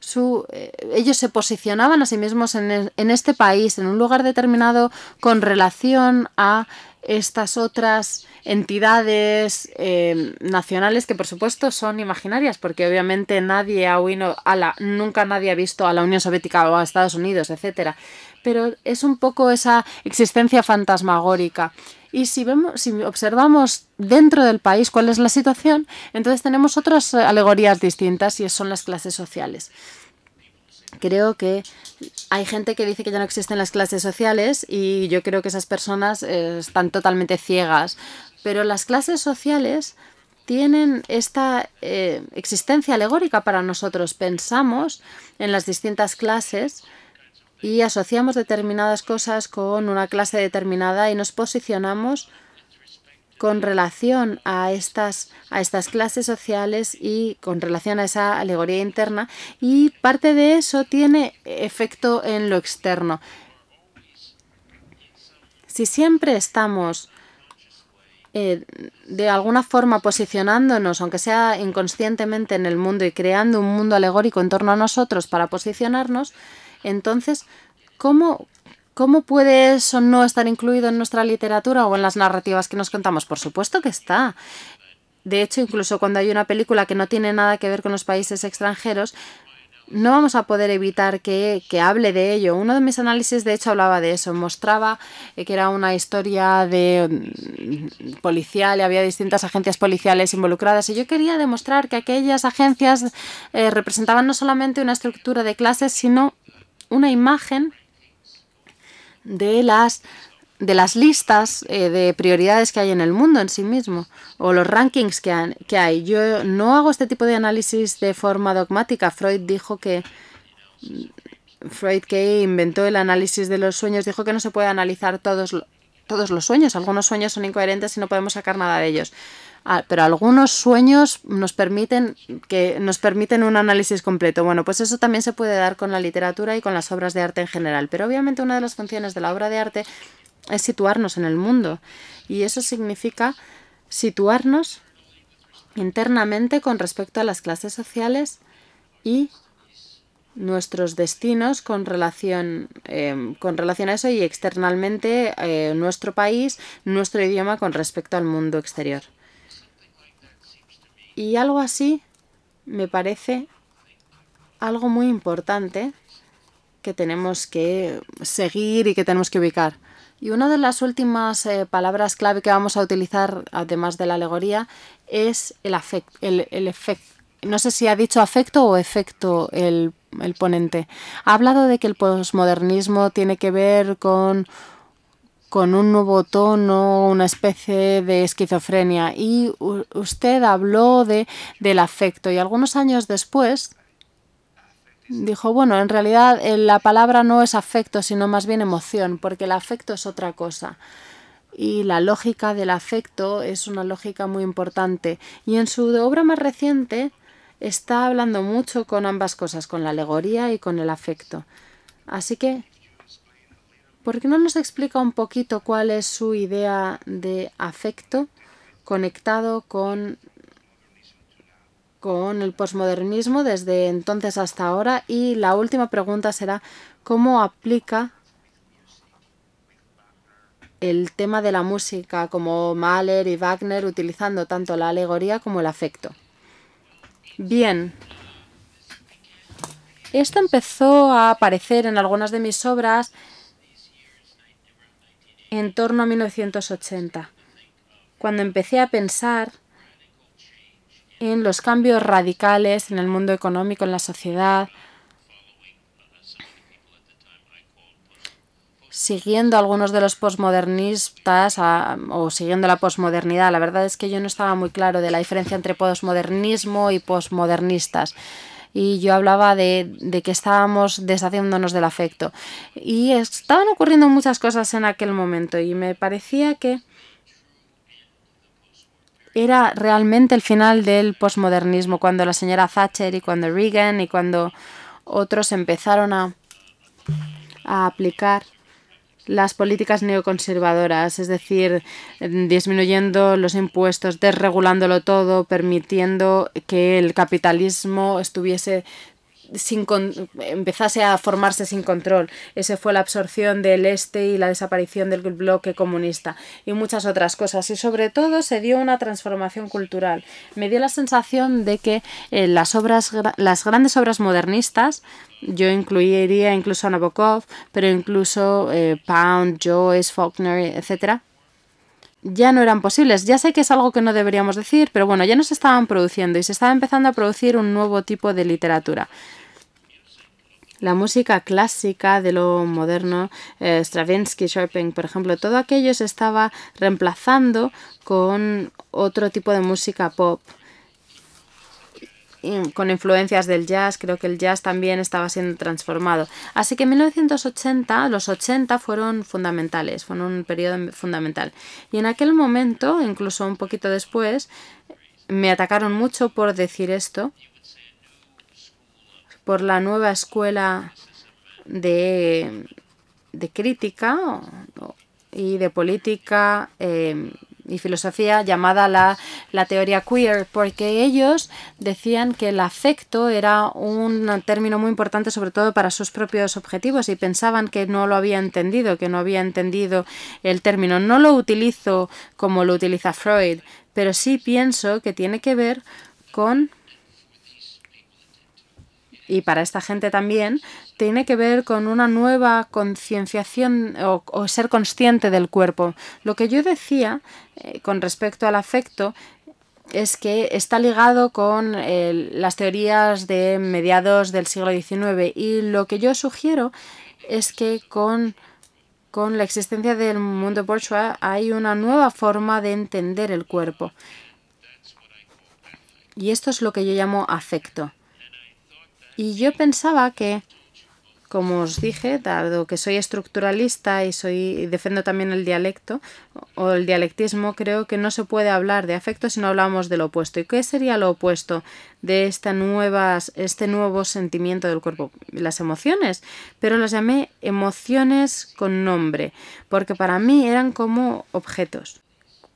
su, eh, ellos se posicionaban a sí mismos en, en, este país, en un lugar determinado, con relación a estas otras entidades eh, nacionales que por supuesto son imaginarias porque obviamente nadie ha oído a la nunca nadie ha visto a la Unión Soviética o a Estados Unidos etcétera pero es un poco esa existencia fantasmagórica y si vemos si observamos dentro del país cuál es la situación entonces tenemos otras alegorías distintas y son las clases sociales creo que hay gente que dice que ya no existen las clases sociales y yo creo que esas personas eh, están totalmente ciegas. Pero las clases sociales tienen esta eh, existencia alegórica para nosotros. Pensamos en las distintas clases y asociamos determinadas cosas con una clase determinada y nos posicionamos con relación a estas, a estas clases sociales y con relación a esa alegoría interna y parte de eso tiene efecto en lo externo. Si siempre estamos eh, de alguna forma posicionándonos, aunque sea inconscientemente en el mundo y creando un mundo alegórico en torno a nosotros para posicionarnos, entonces, ¿cómo, ¿Cómo puede eso no estar incluido en nuestra literatura o en las narrativas que nos contamos? Por supuesto que está. De hecho, incluso cuando hay una película que no tiene nada que ver con los países extranjeros, no vamos a poder evitar que, hable de ello. Uno de mis análisis, de hecho, hablaba de eso. Mostraba eh, que era una historia de mm, policial y había distintas agencias policiales involucradas. Y yo quería demostrar que aquellas agencias eh, representaban no solamente una estructura de clases, sino una imagen de las de las listas eh, de prioridades que hay en el mundo en sí mismo o los rankings que, que hay. Yo no hago este tipo de análisis de forma dogmática. Freud dijo que Freud que inventó el análisis de los sueños dijo que no se puede analizar todos todos los sueños. Algunos sueños son incoherentes y no podemos sacar nada de ellos. Ah, pero algunos sueños nos permiten que nos permiten un análisis completo. Bueno, pues eso también se puede dar con la literatura y con las obras de arte en general. Pero obviamente una de las funciones de la obra de arte es situarnos en el mundo. Y eso significa situarnos internamente con respecto a las clases sociales y nuestros destinos con relación, em, con relación a eso y externalmente eh, nuestro país, nuestro idioma con respecto al mundo exterior. Y algo así me parece algo muy importante que tenemos que seguir y que tenemos que ubicar. Y una de las últimas eh, palabras clave que vamos a utilizar, además de la alegoría, es el, afecto, el, el efecto. No sé si ha dicho afecto o efecto el, el ponente. Ha hablado de que el posmodernismo tiene que ver con con un nuevo tono, una especie de esquizofrenia. Y usted habló de, del afecto y algunos años después dijo, bueno, en realidad eh, la palabra no es afecto, sino más bien emoción, porque el afecto es otra cosa. Y la lógica del afecto es una lógica muy importante. Y en su obra más reciente está hablando mucho con ambas cosas, con la alegoría y con el afecto. Así que ¿Por qué no nos explica un poquito cuál es su idea de afecto conectado con, con el posmodernismo desde entonces hasta ahora? Y la última pregunta será, ¿cómo aplica el tema de la música como Mahler y Wagner utilizando tanto la alegoría como el afecto? Bien, esto empezó a aparecer en algunas de mis obras en torno a 1980, cuando empecé a pensar en los cambios radicales en el mundo económico, en la sociedad, siguiendo algunos de los posmodernistas o siguiendo la posmodernidad. La verdad es que yo no estaba muy claro de la diferencia entre posmodernismo y posmodernistas. Y yo hablaba de, de, que estábamos deshaciéndonos del afecto. Y estaban ocurriendo muchas cosas en aquel momento y me parecía que era realmente el final del posmodernismo, cuando la señora Thatcher y cuando Reagan y cuando otros empezaron a, a aplicar las políticas neoconservadoras, es decir, disminuyendo los impuestos, desregulándolo todo, permitiendo que el capitalismo estuviese sin empezase a formarse sin control. Ese fue la absorción del este y la desaparición del bloque comunista y muchas otras cosas. Y sobre todo se dio una transformación cultural. Me dio la sensación de que eh, las obras, las grandes obras modernistas, yo incluiría incluso a Nabokov, pero incluso eh, Pound, Joyce, Faulkner, etcétera, ya no eran posibles. Ya sé que es algo que no deberíamos decir, pero bueno, ya no se estaban produciendo y se estaba empezando a producir un nuevo tipo de literatura la música clásica de lo moderno, eh, Stravinsky, Chopin, por ejemplo, todo aquello se estaba reemplazando con otro tipo de música pop con influencias del jazz, creo que el jazz también estaba siendo transformado. Así que en 1980, los 80 fueron fundamentales, fueron un periodo fundamental. Y en aquel momento, incluso un poquito después, me atacaron mucho por decir esto, por la nueva escuela de, de crítica y de política eh, y filosofía llamada la, la, teoría queer, porque ellos decían que el afecto era un término muy importante sobre todo para sus propios objetivos y pensaban que no lo había entendido, que no había entendido el término. No lo utilizo como lo utiliza Freud, pero sí pienso que tiene que ver con y para esta gente también, tiene que ver con una nueva concienciación o, ser consciente del cuerpo. Lo que yo decía eh, con respecto al afecto es que está ligado con las teorías de mediados del siglo XIX y lo que yo sugiero es que con, con la existencia del mundo bourgeois hay una nueva forma de entender el cuerpo. Y esto es lo que yo llamo afecto. Y yo pensaba que, como os dije, dado que soy estructuralista y soy defiendo también el dialecto o el dialectismo, creo que no se puede hablar de afecto si no hablamos del opuesto. ¿Y qué sería lo opuesto de esta nuevas, este nuevo sentimiento del cuerpo? Las emociones, pero las llamé emociones con nombre, porque para mí eran como objetos.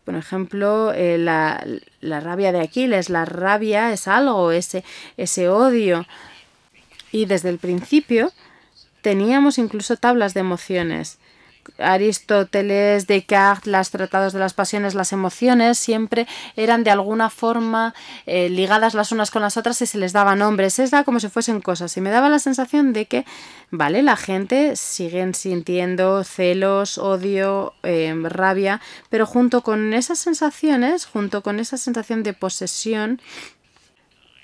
Por ejemplo, eh, la, la, rabia de Aquiles, la rabia es algo, ese, ese odio y desde el principio teníamos incluso tablas de emociones. Aristóteles, Descartes, los tratados de las pasiones, las emociones siempre eran de alguna forma eh, ligadas las unas con las otras y se les daba nombres. Es como si fuesen cosas. Y me daba la sensación de que, vale, la gente sigue sintiendo celos, odio, eh, rabia, pero junto con esas sensaciones, junto con esa sensación de posesión,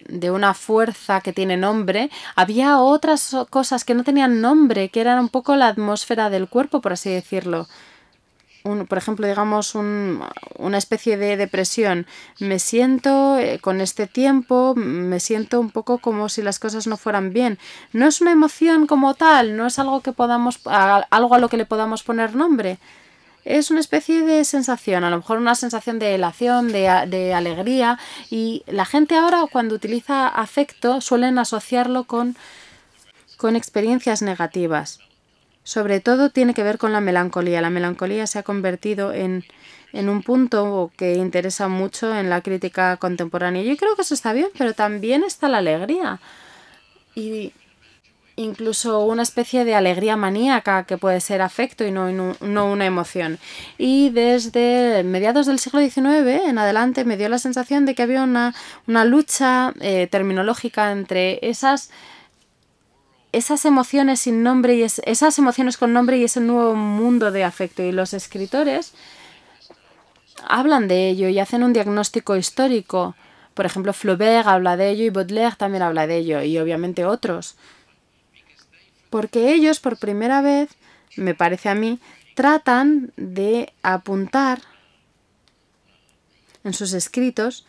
de una fuerza que tiene nombre, había otras cosas que no tenían nombre, que eran un poco la atmósfera del cuerpo, por así decirlo. Un, por ejemplo, digamos, un, una especie de depresión. Me siento eh, con este tiempo, me siento un poco como si las cosas no fueran bien. No es una emoción como tal, no es algo que podamos, algo a lo que le podamos poner nombre es una especie de sensación, a lo mejor una sensación de elación, de, alegría, y la gente ahora cuando utiliza afecto suelen asociarlo con, con experiencias negativas. Sobre todo tiene que ver con la melancolía. La melancolía se ha convertido en, en un punto que interesa mucho en la crítica contemporánea. Yo creo que eso está bien, pero también está la alegría. Y incluso una especie de alegría maníaca que puede ser afecto y no, no, una emoción. Y desde mediados del siglo XIX en adelante me dio la sensación de que había una, una lucha eh, terminológica entre esas esas emociones sin nombre y esas emociones con nombre y ese nuevo mundo de afecto y los escritores hablan de ello y hacen un diagnóstico histórico. Por ejemplo, Flaubert habla de ello y Baudelaire también habla de ello y obviamente otros porque ellos por primera vez, me parece a mí, tratan de apuntar en sus escritos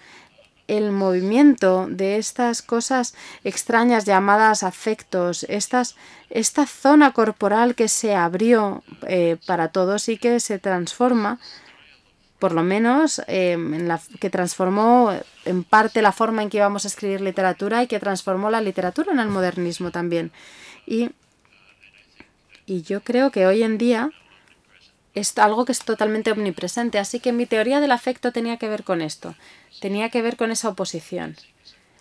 el movimiento de estas cosas extrañas llamadas afectos, estas, esta zona corporal que se abrió eh, para todos y que se transforma, por lo menos em, en la, que transformó en parte la forma en que íbamos a escribir literatura y que transformó la literatura en el modernismo también. Y, y yo creo que hoy en día es algo que es totalmente omnipresente. Así que mi teoría del afecto tenía que ver con esto, tenía que ver con esa oposición.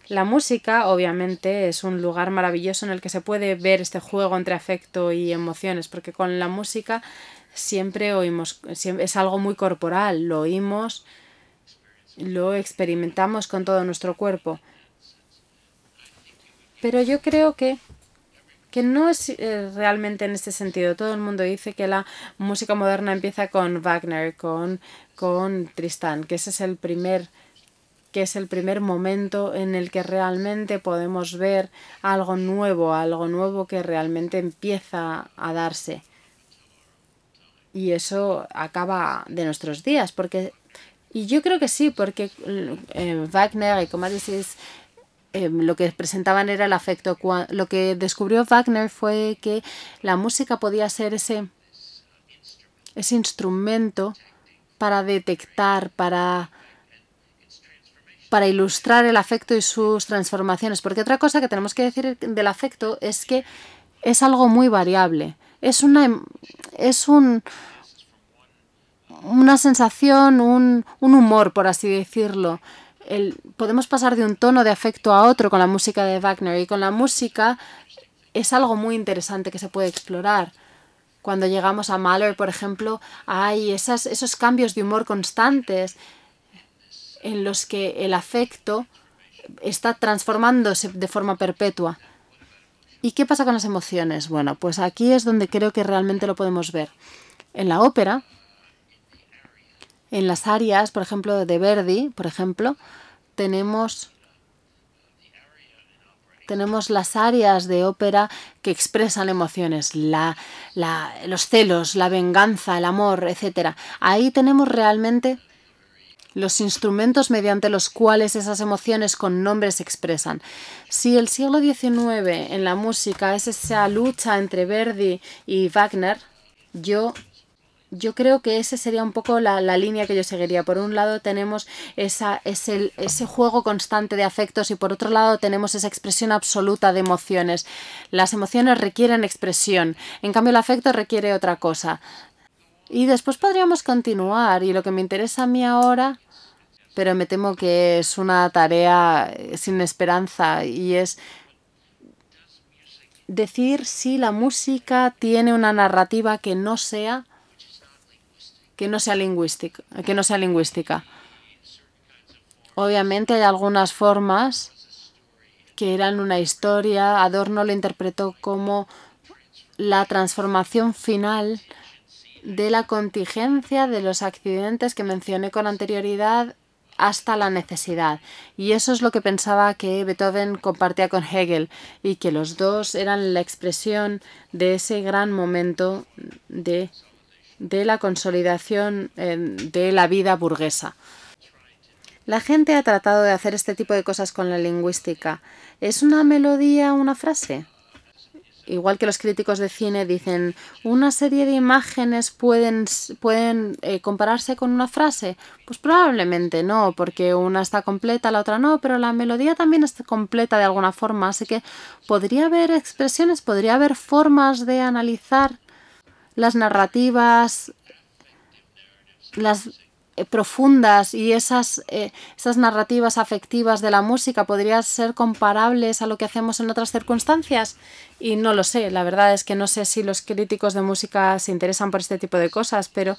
La música, obviamente, es un lugar maravilloso en el que se puede ver este juego entre afecto y emociones, porque con la música siempre oímos, es algo muy corporal, lo oímos, lo experimentamos con todo nuestro cuerpo. Pero yo creo que que no es eh, realmente en este sentido. Todo el mundo dice que la música moderna empieza con Wagner, con, con Tristán, que ese es el primer que es el primer momento en el que realmente podemos ver algo nuevo, algo nuevo que realmente empieza a darse. Y eso acaba de nuestros días, porque y yo creo que sí, porque eh, Wagner y como dices, Em, lo que presentaban era el afecto. Lo que descubrió Wagner fue que la música podía ser ese, ese instrumento para detectar, para, para ilustrar el afecto y sus transformaciones. Porque otra cosa que tenemos que decir del afecto es que es algo muy variable. Es una es un una sensación, un, un humor, por así decirlo podemos pasar de un tono de afecto a otro con la música de Wagner y con la música es algo muy interesante que se puede explorar. Cuando llegamos a Mahler, por ejemplo, hay esos cambios de humor constantes en los que el afecto está transformándose de forma perpetua. ¿Y qué pasa con las emociones? Bueno, pues aquí es donde creo que realmente lo podemos ver. En la ópera, en las áreas, por ejemplo, de Verdi, por ejemplo, tenemos tenemos las áreas de ópera que expresan emociones, la, los celos, la venganza, el amor, etc. Ahí tenemos realmente los instrumentos mediante los cuales esas emociones con nombres se expresan. Si el siglo XIX en la música es esa lucha entre Verdi y Wagner, yo yo creo que ese sería un poco la, línea que yo seguiría. Por un lado tenemos esa, ese, ese juego constante de afectos y por otro lado tenemos esa expresión absoluta de emociones. Las emociones requieren expresión, en cambio el afecto requiere otra cosa. Y después podríamos continuar y lo que me interesa a mí ahora, pero me temo que es una tarea eh, sin esperanza y es decir si la música tiene una narrativa que no sea que no sea lingüística, que no sea lingüística. Obviamente hay algunas formas que eran una historia. Adorno lo interpretó como la transformación final de la contingencia de los accidentes que mencioné con anterioridad hasta la necesidad. Y eso es lo que pensaba que Beethoven compartía con Hegel y que los dos eran la expresión de ese gran momento de de la consolidación de la vida burguesa. La gente ha tratado de hacer este tipo de cosas con la lingüística. ¿Es una melodía una frase? Igual que los críticos de cine dicen, ¿una serie de imágenes pueden, pueden eh, compararse con una frase? Pues probablemente no, porque una está completa, la otra no, pero la melodía también está completa de alguna forma, así que podría haber expresiones, podría haber formas de analizar las narrativas, las eh, profundas y esas, eh, esas narrativas afectivas de la música podrían ser comparables a lo que hacemos en otras circunstancias? Y no lo sé, la verdad es que no sé si los críticos de música se interesan por este tipo de cosas, pero,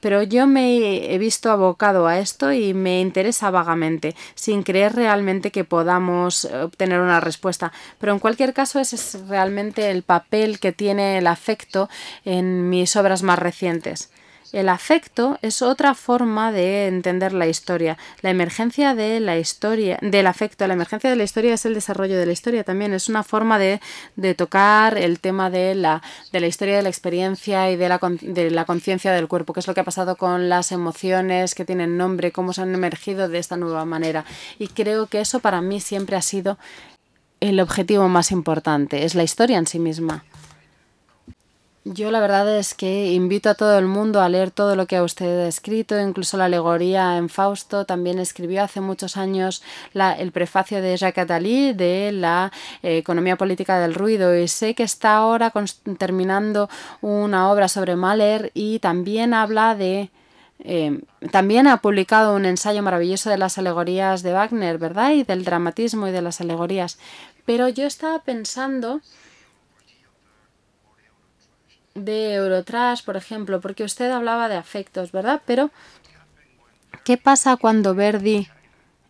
pero yo me he visto abocado a esto y me interesa vagamente, sin creer realmente que podamos obtener una respuesta. Pero en cualquier caso, ese es realmente el papel que tiene el afecto en mis obras más recientes El afecto es otra forma de entender la historia. La emergencia de la historia, del afecto, la emergencia de la historia es el desarrollo de la historia también. Es una forma de, de tocar el tema de la, de la historia de la experiencia y de la, de la conciencia del cuerpo, qué es lo que ha pasado con las emociones que tienen nombre, cómo se han emergido de esta nueva manera. Y creo que eso para mí siempre ha sido el objetivo más importante, es la historia en sí misma. Yo la verdad es que invito a todo el mundo a leer todo lo que ha usted escrito, incluso la alegoría en Fausto. También escribió hace muchos años la, el prefacio de Jacques Attali de la eh, economía política del ruido y sé que está ahora terminando una obra sobre Mahler y también habla de eh, también ha publicado un ensayo maravilloso de las alegorías de Wagner, ¿verdad? Y del dramatismo y de las alegorías. Pero yo estaba pensando de Eurotrash, por ejemplo, porque usted hablaba de afectos, ¿verdad? Pero, ¿qué pasa cuando Verdi,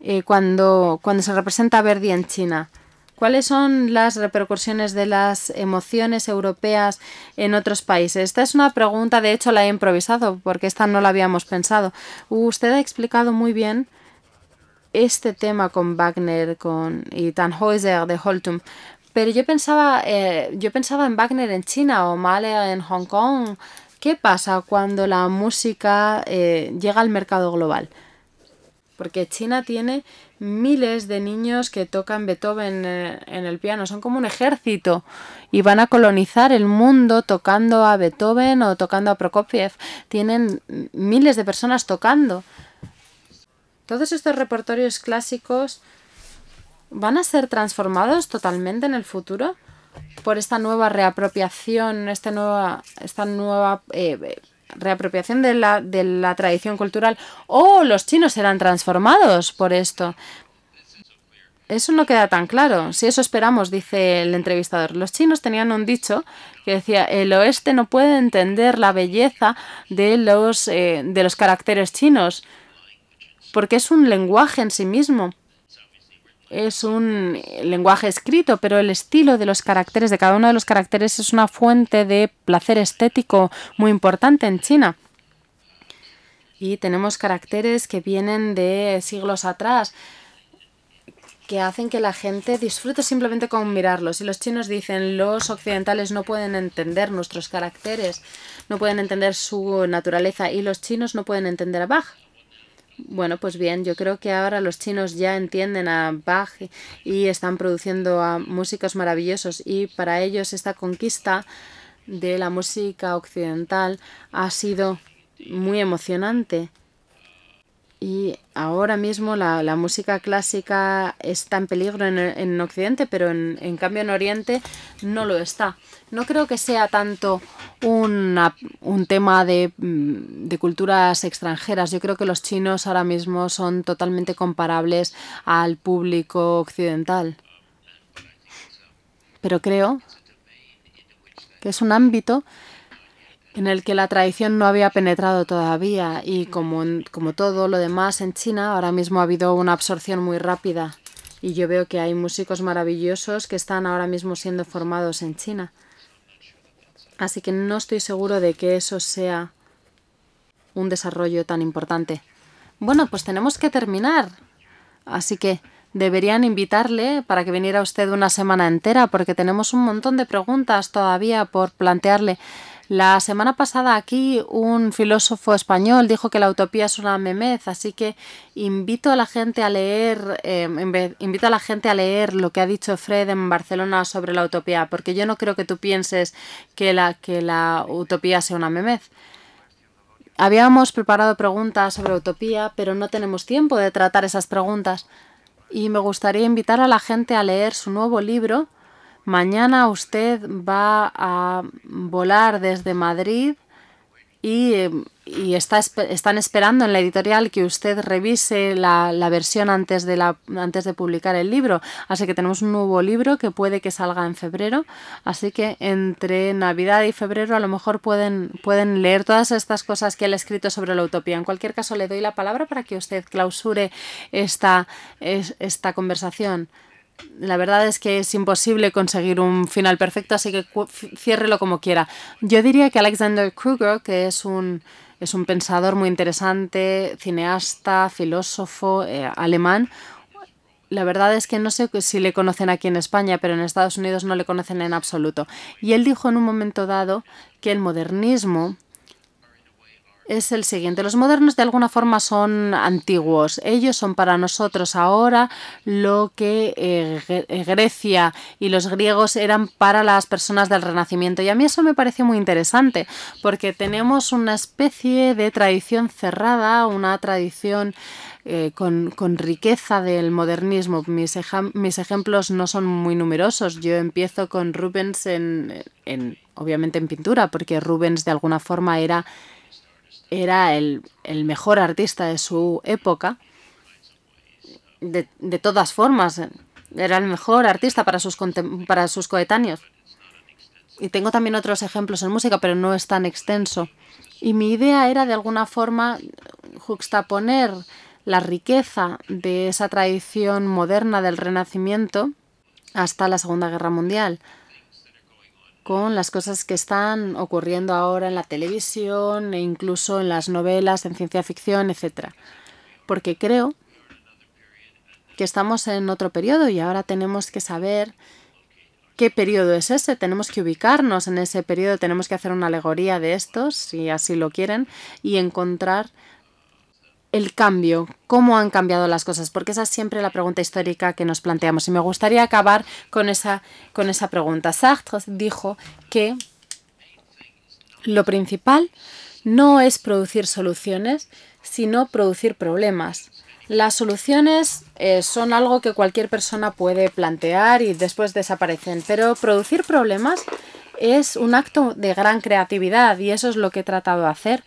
eh, cuando, cuando se representa Verdi en China? ¿Cuáles son las repercusiones de las emociones europeas en otros países? Esta es una pregunta, de hecho la he improvisado porque esta no la habíamos pensado. Usted ha explicado muy bien este tema con Wagner con, y Tannhäuser de Holtum, pero yo pensaba, eh, yo pensaba en Wagner en China o Mahler en Hong Kong. ¿Qué pasa cuando la música eh, llega al mercado global? Porque China tiene miles de niños que tocan Beethoven eh, en el piano, son como un ejército y van a colonizar el mundo tocando a Beethoven o tocando a Prokofiev. Tienen miles de personas tocando. Todos estos repertorios clásicos van a ser transformados totalmente en el futuro por esta nueva reapropiación, esta nueva, esta nueva eh, reapropiación de la, de la tradición cultural, o los chinos serán transformados por esto. Eso no queda tan claro. Si eso esperamos, dice el entrevistador. Los chinos tenían un dicho que decía, el oeste no puede entender la belleza de los, eh, de los caracteres chinos, porque es un lenguaje en sí mismo es un lenguaje escrito, pero el estilo de los caracteres, de cada uno de los caracteres, es una fuente de placer estético muy importante en China. Y tenemos caracteres que vienen de siglos atrás, que hacen que la gente disfrute simplemente con mirarlos. Y los chinos dicen, los occidentales no pueden entender nuestros caracteres, no pueden entender su naturaleza, y los chinos no pueden entender a Bach bueno, pues bien, yo creo que ahora los chinos ya entienden a Bach y están produciendo a músicos maravillosos. Y para ellos esta conquista de la música occidental ha sido muy emocionante ahora mismo la, música clásica está en peligro en, en Occidente, pero en, cambio en Oriente no lo está. No creo que sea tanto una, un tema de, de culturas extranjeras. Yo creo que los chinos ahora mismo son totalmente comparables al público occidental. Pero creo que es un ámbito en el que la tradición no había penetrado todavía y como, como todo lo demás en China, ahora mismo ha habido una absorción muy rápida y yo veo que hay músicos maravillosos que están ahora mismo siendo formados en China. Así que no estoy seguro de que eso sea un desarrollo tan importante. Bueno, pues tenemos que terminar. Así que deberían invitarle para que viniera usted una semana entera porque tenemos un montón de preguntas todavía por plantearle. La semana pasada aquí un filósofo español dijo que la utopía es una memez, así que invito a la gente a leer, eh, invito a la gente a leer lo que ha dicho Fred en Barcelona sobre la utopía, porque yo no creo que tú pienses que la, que la utopía sea una memez. Habíamos preparado preguntas sobre utopía, pero no tenemos tiempo de tratar esas preguntas. Y me gustaría invitar a la gente a leer su nuevo libro, Mañana usted va a volar desde Madrid y, y está, están esperando en la editorial que usted revise la, la, versión antes de, la, antes de publicar el libro. Así que tenemos un nuevo libro que puede que salga en febrero. Así que entre Navidad y febrero a lo mejor pueden, pueden leer todas estas cosas que él ha escrito sobre la utopía. En cualquier caso, le doy la palabra para que usted clausure esta, esta conversación la verdad es que es imposible conseguir un final perfecto, así que ciérrelo como quiera. Yo diría que Alexander Kruger, que es un es un pensador muy interesante, cineasta, filósofo eh, alemán. La verdad es que no sé si le conocen aquí en España, pero en Estados Unidos no le conocen en absoluto. Y él dijo en un momento dado que el modernismo es el siguiente. Los modernos de alguna forma son antiguos. Ellos son para nosotros ahora lo que eh, Grecia y los griegos eran para las personas del Renacimiento. Y a mí eso me pareció muy interesante porque tenemos una especie de tradición cerrada, una tradición eh, con, con, riqueza del modernismo. Mis, mis, ejemplos no son muy numerosos. Yo empiezo con Rubens en, en, obviamente en pintura, porque Rubens de alguna forma era era el, mejor artista de su época. De, de, todas formas, era el mejor artista para sus, para sus coetáneos. Y tengo también otros ejemplos en música, pero no es tan extenso. Y mi idea era de alguna forma juxtaponer la riqueza de esa tradición moderna del Renacimiento hasta la Segunda Guerra Mundial con las cosas que están ocurriendo ahora en la televisión e incluso en las novelas, en ciencia ficción, etc. Porque creo que estamos en otro periodo y ahora tenemos que saber qué periodo es ese, tenemos que ubicarnos en ese periodo, tenemos que hacer una alegoría de estos, si así lo quieren, y encontrar el cambio, cómo han cambiado las cosas, porque esa es siempre la pregunta histórica que nos planteamos. Y me gustaría acabar con esa, con esa pregunta. Sartre dijo que lo principal no es producir soluciones, sino producir problemas. Las soluciones eh, son algo que cualquier persona puede plantear y después desaparecen, pero producir problemas es un acto de gran creatividad y eso es lo que he tratado de hacer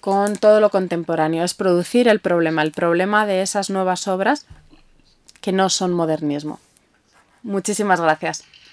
con todo lo contemporáneo, es producir el problema, el problema de esas nuevas obras que no son modernismo. Muchísimas gracias.